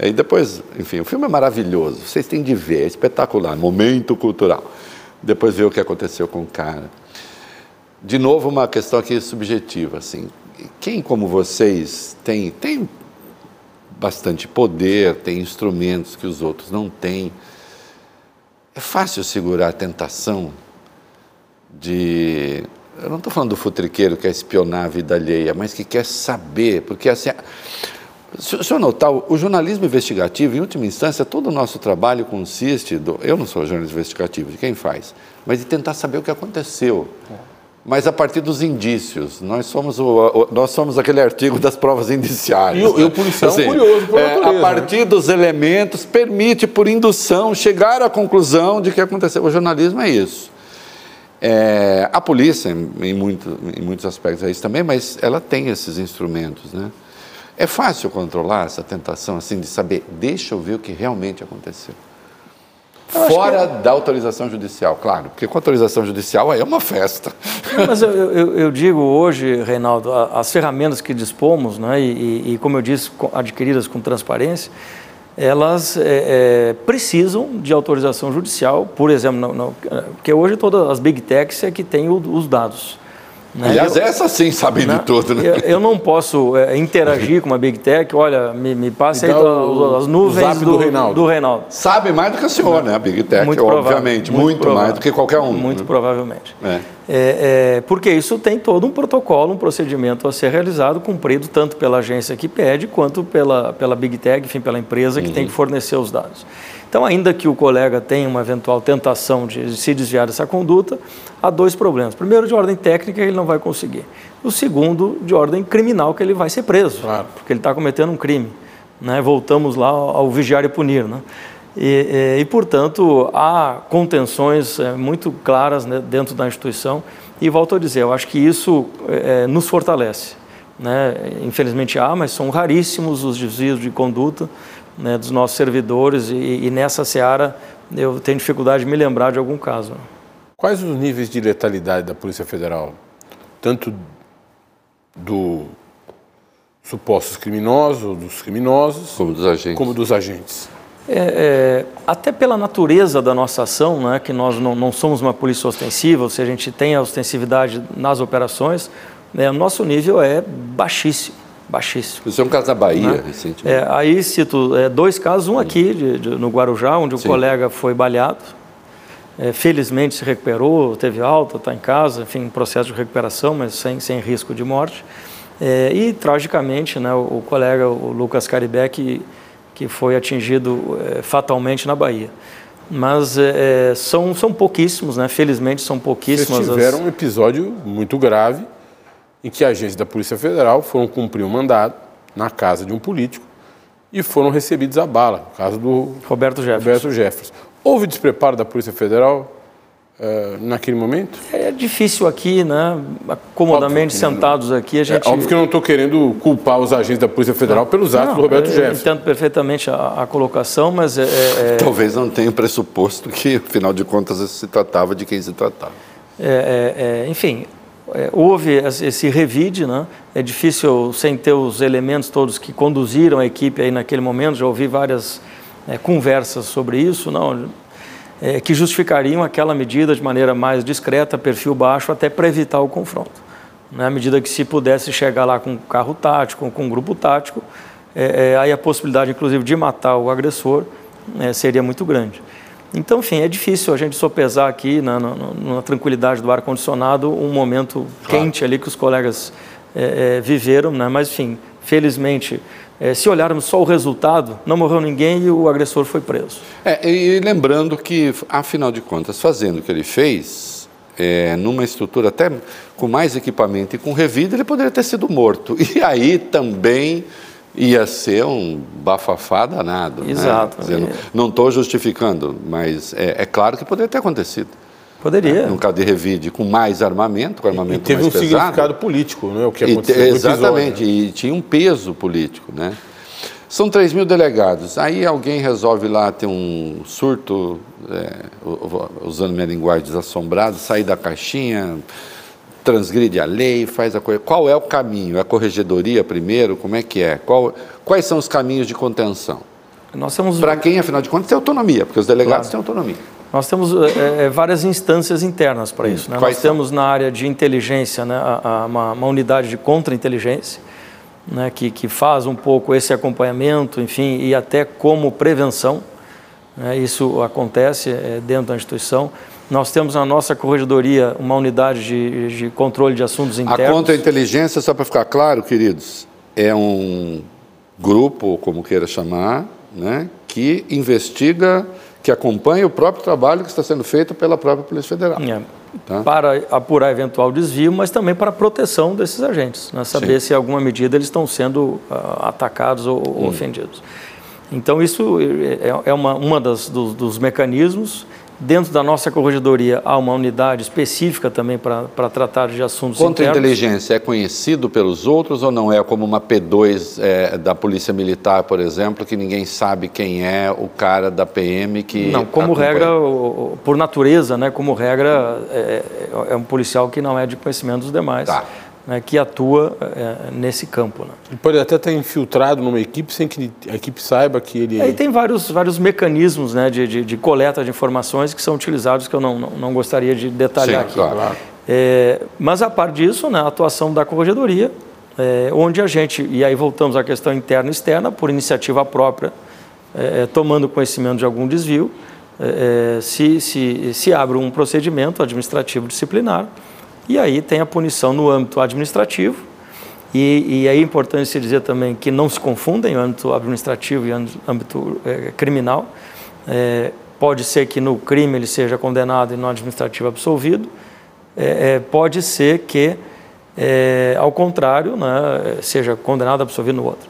E depois, enfim, o filme é maravilhoso, vocês têm de ver, é espetacular, momento cultural. Depois ver o que aconteceu com o cara de novo, uma questão aqui subjetiva. Assim. Quem, como vocês, tem, tem bastante poder, tem instrumentos que os outros não têm, é fácil segurar a tentação de. Eu não estou falando do futriqueiro que quer espionar a vida alheia, mas que quer saber, porque assim. Se o senhor notar, o jornalismo investigativo, em última instância, todo o nosso trabalho consiste, do, eu não sou jornalista investigativo, de quem faz, mas de tentar saber o que aconteceu. É mas a partir dos indícios. Nós somos, o, o nós somos aquele artigo das provas indiciais. E, né? e o policial assim, curioso por é, A né? partir né? dos elementos, permite, por indução, chegar à conclusão de que aconteceu. O jornalismo é isso. É, a polícia, em, muito, em muitos aspectos é isso também, mas ela tem esses instrumentos. Né? É fácil controlar essa tentação assim de saber, deixa eu ver o que realmente aconteceu. Fora que... da autorização judicial, claro, porque com autorização judicial aí é uma festa. Mas eu, eu, eu digo hoje, Reinaldo, as ferramentas que dispomos, né, e, e como eu disse, adquiridas com transparência, elas é, é, precisam de autorização judicial, por exemplo, não, não, porque hoje todas as big techs é que têm os dados. Né? Aliás, eu, essa sim sabe né? de tudo, né? Eu, eu não posso é, interagir com uma Big Tech, olha, me, me passe aí então, as nuvens do, do, Reinaldo. do Reinaldo. Sabe mais do que o senhor, né? A Big Tech, muito obviamente, muito, muito mais do que qualquer um. Muito né? provavelmente. É. É, é, porque isso tem todo um protocolo, um procedimento a ser realizado, cumprido tanto pela agência que pede, quanto pela, pela Big Tech, enfim, pela empresa que uhum. tem que fornecer os dados. Então, ainda que o colega tenha uma eventual tentação de se desviar dessa conduta, há dois problemas. Primeiro, de ordem técnica, ele não vai conseguir. O segundo, de ordem criminal, que ele vai ser preso, claro. porque ele está cometendo um crime. Né? Voltamos lá ao vigiar e punir. Né? E, e, e, portanto, há contenções é, muito claras né, dentro da instituição. E volto a dizer, eu acho que isso é, nos fortalece né? infelizmente há, mas são raríssimos os desvios de conduta né, dos nossos servidores e, e, nessa seara eu tenho dificuldade de me lembrar de algum caso. Quais os níveis de letalidade da Polícia Federal? Tanto do supostos criminosos, dos criminosos, como dos agentes. Como dos agentes. É, é, até pela natureza da nossa ação, né, que nós não, não, somos uma polícia ostensiva, ou seja, a gente tem a ostensividade nas operações, né, o nosso nível é baixíssimo. Baixíssimo. Isso é um caso da Bahia, né? recentemente. É, aí cito é, dois casos, um aqui de, de, no Guarujá, onde o Sim. colega foi baleado. É, felizmente se recuperou, teve alta, está em casa, enfim, processo de recuperação, mas sem, sem risco de morte. É, e, tragicamente, né, o, o, colega, o Lucas Caribé, que, que foi atingido é, fatalmente na Bahia. Mas é, é, são, são pouquíssimos, né? felizmente são pouquíssimos. Vocês tiveram as... um episódio muito grave em que agentes da Polícia Federal foram cumprir um mandado na casa de um político e foram recebidos a bala, no caso do Roberto Jefferson. Roberto Jefferson. Houve despreparo da Polícia Federal uh, naquele momento? É difícil aqui, né? Comodamente sentados aqui, a é gente... É, óbvio que eu não estou querendo culpar os agentes da Polícia Federal não, pelos atos não, do Roberto Jefferson. Entendo perfeitamente a, a colocação, mas... É, é, é... Talvez não tenha pressuposto que, afinal de contas, se tratava de quem se tratava. É, é, enfim, é, houve esse revide, né? é difícil sem ter os elementos todos que conduziram a equipe aí naquele momento, já ouvi várias é, conversas sobre isso, não, é, que justificariam aquela medida de maneira mais discreta, perfil baixo, até para evitar o confronto. Né? À medida que se pudesse chegar lá com carro tático, com grupo tático, é, é, aí a possibilidade, inclusive, de matar o agressor é, seria muito grande. Então, enfim, é difícil a gente sopesar aqui na, na, na tranquilidade do ar-condicionado um momento claro. quente ali que os colegas é, é, viveram, né? mas, enfim, felizmente, é, se olharmos só o resultado, não morreu ninguém e o agressor foi preso. É, e lembrando que, afinal de contas, fazendo o que ele fez, é, numa estrutura até com mais equipamento e com revida, ele poderia ter sido morto. E aí também ia ser um bafafá danado. Né? Exato. Né? não estou justificando, mas é, é, claro que poderia ter acontecido. Poderia. Né? No caso de Revide, com mais armamento, com armamento e teve mais um pesado. significado político, não é o que aconteceu e, Exatamente, episódio, né? e tinha um peso político, né? São 3 mil delegados. Aí alguém resolve lá ter um surto, é, usando minha linguagem desassombrada, sair da caixinha, transgride a lei, faz a coisa. Qual é o caminho? É a corregedoria primeiro? Como é que é? Qual, quais são os caminhos de contenção? Nós temos para quem, afinal de contas, tem autonomia, porque os delegados claro. têm autonomia. Nós temos é, várias instâncias internas para isso. Né? Nós são? temos na área de inteligência né, a, a, uma, uma, unidade de contra-inteligência né, que, que faz um pouco esse acompanhamento, enfim, e até como prevenção. Né? Isso acontece é, dentro da instituição. Nós temos na nossa corregedoria uma unidade de, de controle de assuntos internos. A contra-inteligência, só para ficar claro, queridos, é um grupo, como queira chamar, né, que investiga, que acompanha o próprio trabalho que está sendo feito pela própria Polícia Federal. É. Tá? Para apurar eventual desvio, mas também para a proteção desses agentes, né? saber Sim. se em alguma medida eles estão sendo uh, atacados ou, hum. ofendidos. Então, isso é, é uma, uma das, dos, dos mecanismos Dentro da nossa corregedoria há uma unidade específica também para tratar de assuntos Contra-inteligência é conhecido pelos outros ou não? É como uma P2 é, da Polícia Militar, por exemplo, que ninguém sabe quem é o cara da PM que Não, como regra, por natureza, né, como regra, é, é, é um policial que não é de conhecimento dos demais. Tá né, que atua é, nesse campo. Né. Ele pode até estar infiltrado numa equipe sem que a equipe saiba que ele. É, e tem vários, vários mecanismos né, de, de, de, coleta de informações que são utilizados que eu não, não, não gostaria de detalhar Sim, aqui. Claro. É, mas a parte disso, né, a atuação da corregedoria, é, onde a gente, e aí voltamos à questão interna e externa, por iniciativa própria, é, é, tomando conhecimento de algum desvio, se, se, se abre um procedimento administrativo disciplinar e aí tem a punição no âmbito administrativo, e, e é importante se dizer também que não se confundem o âmbito administrativo e âmbito é, criminal. É, pode ser que no crime ele seja condenado e no administrativo absolvido, é, é pode ser que, é, ao contrário, né, seja condenado e absolvido no outro.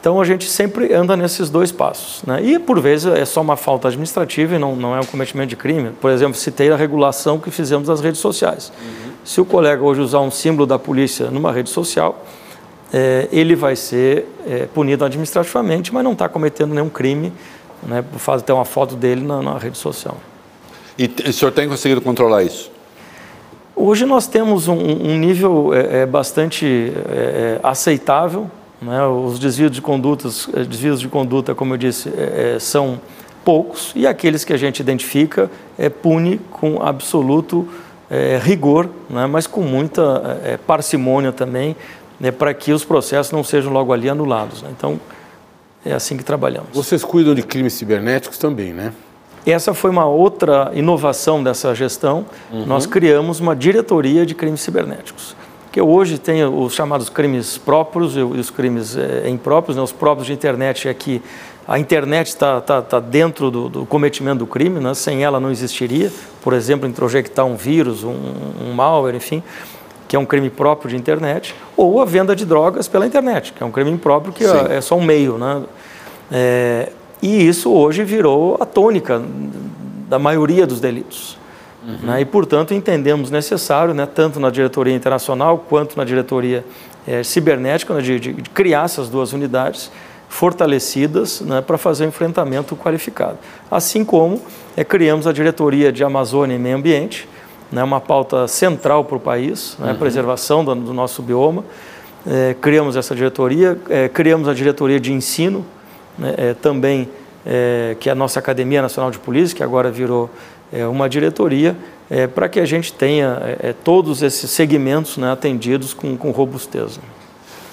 Então a gente sempre anda nesses dois passos. Né? E por vezes é só uma falta administrativa e não, não é um cometimento de crime. Por exemplo, citei a regulação que fizemos das redes sociais. Uhum. Se o colega hoje usar um símbolo da polícia numa rede social, é, ele vai ser é, punido administrativamente, mas não está cometendo nenhum crime, né, por fazer ter uma foto dele na, na rede social. E o senhor tem conseguido controlar isso? Hoje nós temos um, um nível é, é bastante é, é, aceitável. Né? Os desvios de condutas, é, desvios de conduta, como eu disse, são poucos e aqueles que a gente identifica pune com absoluto rigor, né? mas com muita parcimônia também, né? para que os processos não sejam logo ali anulados. Né? Então é assim que trabalhamos. Vocês cuidam de crimes cibernéticos também, né? Essa foi uma outra inovação dessa gestão. Uhum. Nós criamos uma diretoria de crimes cibernéticos, que hoje tem os chamados crimes próprios e os crimes é, impróprios. Né? Os próprios de internet é que a internet está tá, tá dentro do, do, cometimento do crime, né? sem ela não existiria. Por exemplo, introjectar um vírus, um, um malware, enfim, que é um crime próprio de internet, ou a venda de drogas pela internet, que é um crime impróprio que é, é só um meio. Né? É, e isso hoje virou a tônica da maioria dos delitos. Uhum. Né? E, portanto, entendemos necessário, né, tanto na diretoria internacional quanto na diretoria é, cibernética, né, de, de, criar essas duas unidades fortalecidas né, para fazer um enfrentamento qualificado. Assim como é, criamos a diretoria de Amazônia e Meio Ambiente, né, uma pauta central para o país, né, uhum. preservação do, do nosso bioma. É, criamos essa diretoria, é, criamos a diretoria de ensino, né, também, que é a nossa Academia Nacional de Polícia, que agora virou uma diretoria, para que a gente tenha todos esses segmentos né, atendidos com, com robustez.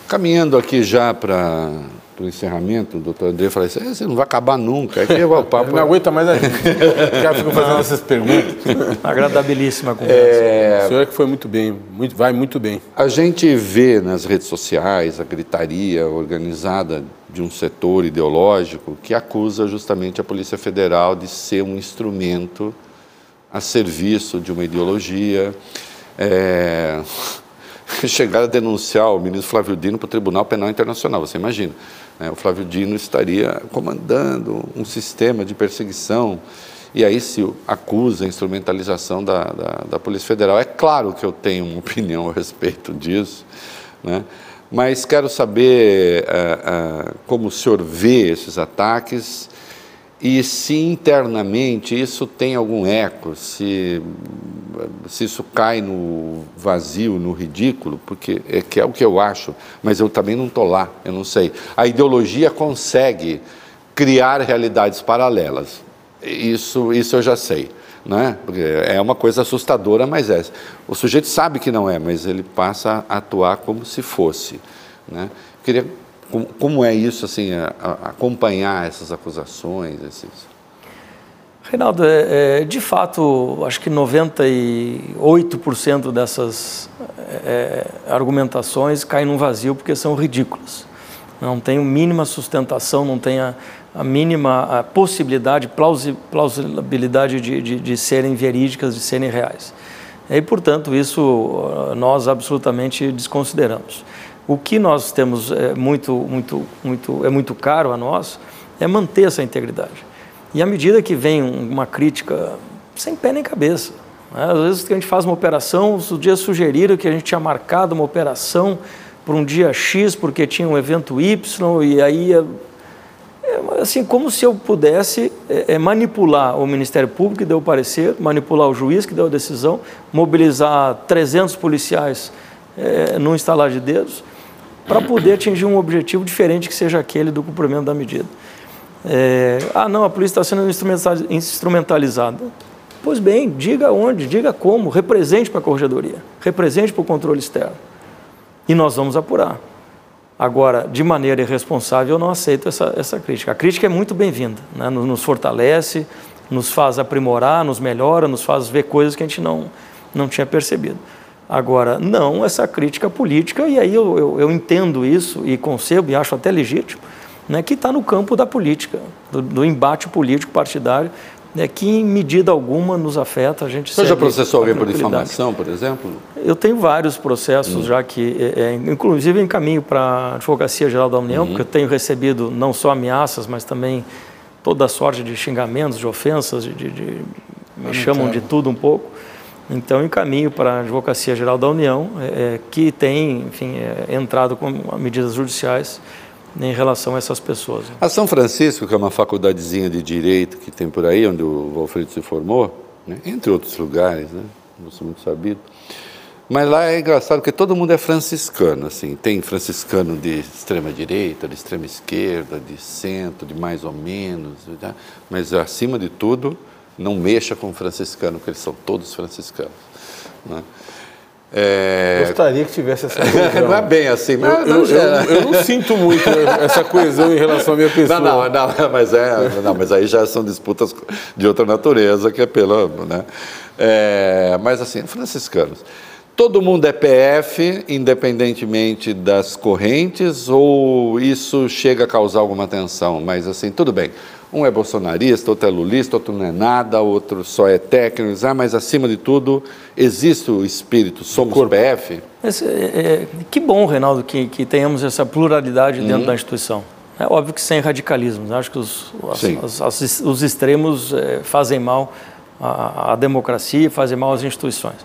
Caminhando aqui já para para o encerramento, o doutor André falou assim, você não vai acabar nunca. Aqui é o papo. não aguenta mais a gente. Já ficam fazendo essas perguntas. Agradabilíssima conversa. É... O senhor é que foi muito bem, muito, vai muito bem. A gente vê nas redes sociais a gritaria organizada de um setor ideológico que acusa justamente a Polícia Federal de ser um instrumento a serviço de uma ideologia. É... Chegaram a denunciar o ministro Flávio Dino para o Tribunal Penal Internacional, você imagina. Né? O Flávio Dino estaria comandando um sistema de perseguição e aí se acusa a instrumentalização da, da, da Polícia Federal. É claro que eu tenho uma opinião a respeito disso, né? Mas quero saber uh, uh, como o senhor vê esses ataques e se internamente isso tem algum eco, se, se isso cai no vazio, no ridículo, porque é, que é o que eu acho, mas eu também não estou lá, eu não sei. A ideologia consegue criar realidades paralelas, isso, isso eu já sei. Né? É uma coisa assustadora, mas é. O sujeito sabe que não é, mas ele passa a atuar como se fosse. Né? Queria, como, como é isso, assim, a, a acompanhar essas acusações? Esses... Reinaldo, é, é, de fato, acho que 98% dessas é, argumentações caem num vazio porque são ridículas. Não tem a mínima sustentação, não tem a, a mínima a possibilidade, plausibilidade de, de, de, serem verídicas, de serem reais. E, portanto, isso nós absolutamente desconsideramos. O que nós temos é muito, muito, muito, é muito caro a nós é manter essa integridade. E à medida que vem uma crítica sem pé nem cabeça, né? às vezes a gente faz uma operação, os dias sugeriram que a gente tinha marcado uma operação para um dia X porque tinha um evento Y e aí é, assim, como se eu pudesse é, é, manipular o Ministério Público que deu o parecer, manipular o juiz que deu a decisão, mobilizar 300 policiais é, num instalar de dedos, para poder atingir um objetivo diferente que seja aquele do cumprimento da medida. É, ah, não, a polícia está sendo instrumentalizada. Pois bem, diga onde, diga como, represente para a corregedoria, represente para o controle externo. E nós vamos apurar. Agora, de maneira irresponsável, eu não aceito essa, essa crítica. A crítica é muito bem-vinda, né? nos, nos, fortalece, nos faz aprimorar, nos melhora, nos faz ver coisas que a gente não, não tinha percebido. Agora, não essa crítica política, e aí eu, eu, eu entendo isso e concebo e acho até legítimo, né, que está no campo da política, do, do embate político partidário, né, que em medida alguma nos afeta. A gente Você já processou alguém por difamação, por exemplo? Eu tenho vários processos hum. já que, é, é, inclusive em caminho para a Advocacia Geral da União, uhum. porque eu tenho recebido não só ameaças, mas também toda sorte de xingamentos, de ofensas, de, de, de me chamam de tudo um pouco. Então, encaminho para a Advocacia Geral da União, é, que tem, enfim, é, entrado com medidas judiciais em relação a essas pessoas. A São Francisco, que é uma faculdadezinha de direito que tem por aí, onde o Valfrido se formou, né? entre outros lugares, né? não sou muito sabido, mas lá é engraçado porque todo mundo é franciscano, assim, tem franciscano de extrema direita, de extrema esquerda, de centro, de mais ou menos, tá? mas acima de tudo, não mexa com franciscano, porque eles são todos franciscanos. Né? É... Gostaria que tivesse essa coesão. não é bem assim, mas eu, eu, eu, eu, não sinto muito essa coesão em relação à minha pessoa. Não, não, não, mas, é, não, mas aí já são disputas de outra natureza, que é pela. Né? É, mas assim, franciscanos. Todo mundo é PF, independentemente das correntes, ou isso chega a causar alguma tensão? Mas assim, tudo bem. Um é bolsonarista, outro é lulista, outro não é nada, outro só é técnico. Ah, mas acima de tudo, existe o espírito, somos o PF? Esse, é, é, que bom, Reinaldo, que, que tenhamos essa pluralidade dentro uhum. da instituição. É óbvio que sem radicalismo. Acho que os, as, as, os extremos é, fazem mal à, à democracia, fazem mal às instituições.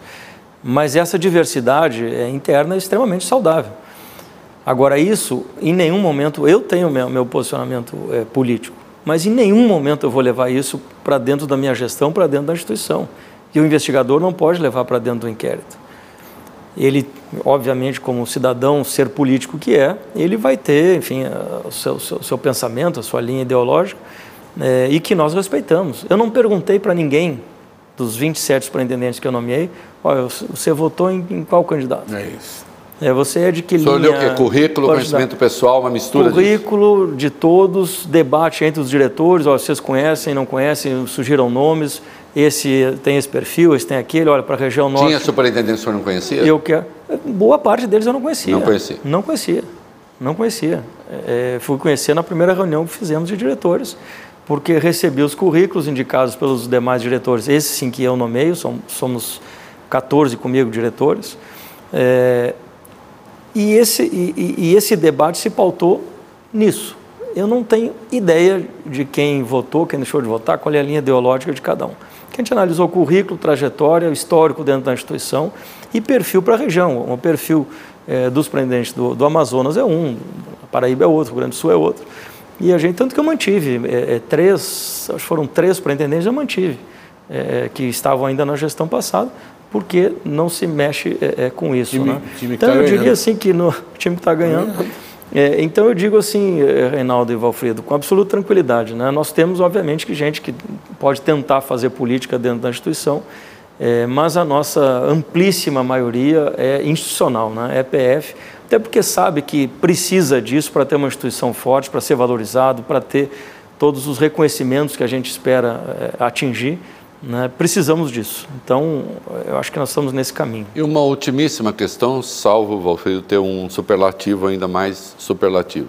Mas essa diversidade é interna é extremamente saudável. Agora, isso, em nenhum momento, eu tenho meu, meu posicionamento é, político, mas em nenhum momento eu vou levar isso para dentro da minha gestão, para dentro da instituição. E o investigador não pode levar para dentro do inquérito. Ele, obviamente, como cidadão, ser político que é, ele vai ter, enfim, o seu, seu, seu pensamento, a sua linha ideológica, é, e que nós respeitamos. Eu não perguntei para ninguém dos 27 superintendentes que eu nomeei, olha, você votou em, em qual candidato? É isso. É, você é de que linha? Olhou o? Currículo, conhecimento pessoal, uma mistura Currículo disso. de todos, debate entre os diretores, olha, vocês conhecem, não conhecem, surgiram nomes, esse tem esse perfil, esse tem aquele, olha, para a região norte... Tinha superintendente que o senhor não conhecia? Eu quero... Boa parte deles eu não conhecia. Não conhecia? Não conhecia, não conhecia. É, fui conhecer na primeira reunião que fizemos de diretores porque recebi os currículos indicados pelos demais diretores, esse sim que eu nomeio, somos 14 comigo diretores, é, e, esse, e, e esse debate se pautou nisso. Eu não tenho ideia de quem votou, quem deixou de votar, qual é a linha ideológica de cada um. a gente analisou currículo, trajetória, histórico dentro da instituição e perfil para a região. O perfil é, dos presidentes do, do Amazonas é um, Paraíba é outro, o Grande Sul é outro. E a gente, tanto que eu mantive, é, é, três, acho que foram três superintendentes, eu mantive, é, que estavam ainda na gestão passada, porque não se mexe é, é com isso. Time, né? time então tá eu diria assim que no time que está ganhando. É, então eu digo assim, Reinaldo e Valfredo, com absoluta tranquilidade. Né? Nós temos, obviamente, que gente que pode tentar fazer política dentro da instituição, mas a nossa amplíssima maioria é institucional, né? é PF até porque sabe que precisa disso para ter uma instituição forte, para ser valorizado, para ter todos os reconhecimentos que a gente espera é, atingir. Né? Precisamos disso. Então, eu acho que nós estamos nesse caminho. E uma ultimíssima questão, salvo o Valfredo ter um superlativo ainda mais superlativo.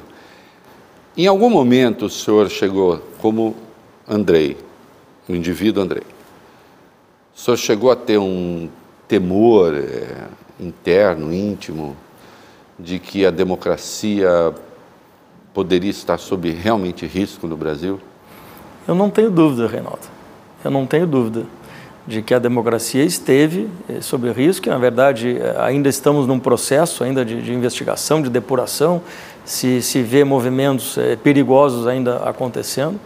Em algum momento o senhor chegou como Andrei, o indivíduo Andrei. O senhor chegou a ter um temor é, interno, íntimo, de que a democracia poderia estar sob realmente risco no Brasil? Eu não tenho dúvida, Reinaldo. Eu não tenho dúvida de que a democracia esteve eh, sob risco, na verdade eh, ainda estamos num processo ainda de, de investigação, de depuração, se, se vê movimentos é, perigosos ainda acontecendo.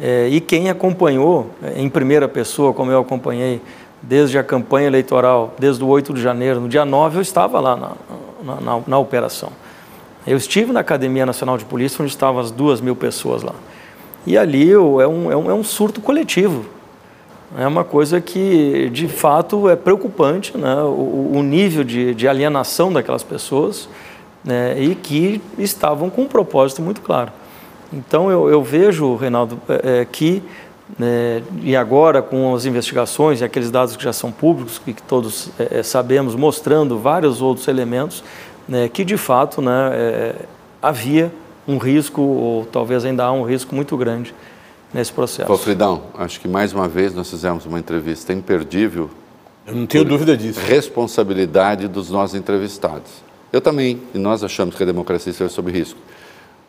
É, e quem acompanhou em primeira pessoa, como eu acompanhei desde a campanha eleitoral, desde o 8 de janeiro, no dia 9 eu estava lá na, na, na, operação. Eu estive na Academia Nacional de Polícia, onde estavam as duas mil pessoas lá. E ali é um, é um, é um surto coletivo. É uma coisa que, de fato, é preocupante, né? o, o nível de, de, alienação daquelas pessoas né? e que estavam com um propósito muito claro. Então, eu, eu vejo, Reinaldo, é, é que né, e agora, com as investigações e aqueles dados que já são públicos, que, que todos é, é, sabemos, mostrando vários outros elementos, né, que de fato né, é, havia um risco, ou talvez ainda há um risco muito grande nesse processo. Valfridão, acho que mais uma vez nós fizemos uma entrevista imperdível. Eu não tenho dúvida disso. Responsabilidade dos nossos entrevistados. Eu também, e nós achamos que a democracia está sob risco.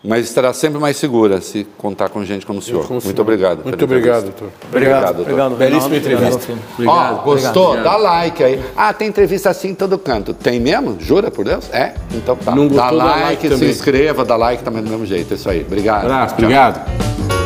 Mas estará sempre mais segura se contar com gente como o senhor. como Muito senhor. obrigado. Muito obrigado, doutor. Obrigado, doutor. Obrigado, Belíssima entrevista. Obrigado, Ó, gostou? Obrigado. Dá like aí. Ah, tem entrevista assim em todo canto. Tem mesmo? Jura por Deus? É? Então tá. Não dá gostou, dá like, like se também. inscreva, dá like também do mesmo jeito. Isso aí. Obrigado. Abraço, Tchau. obrigado.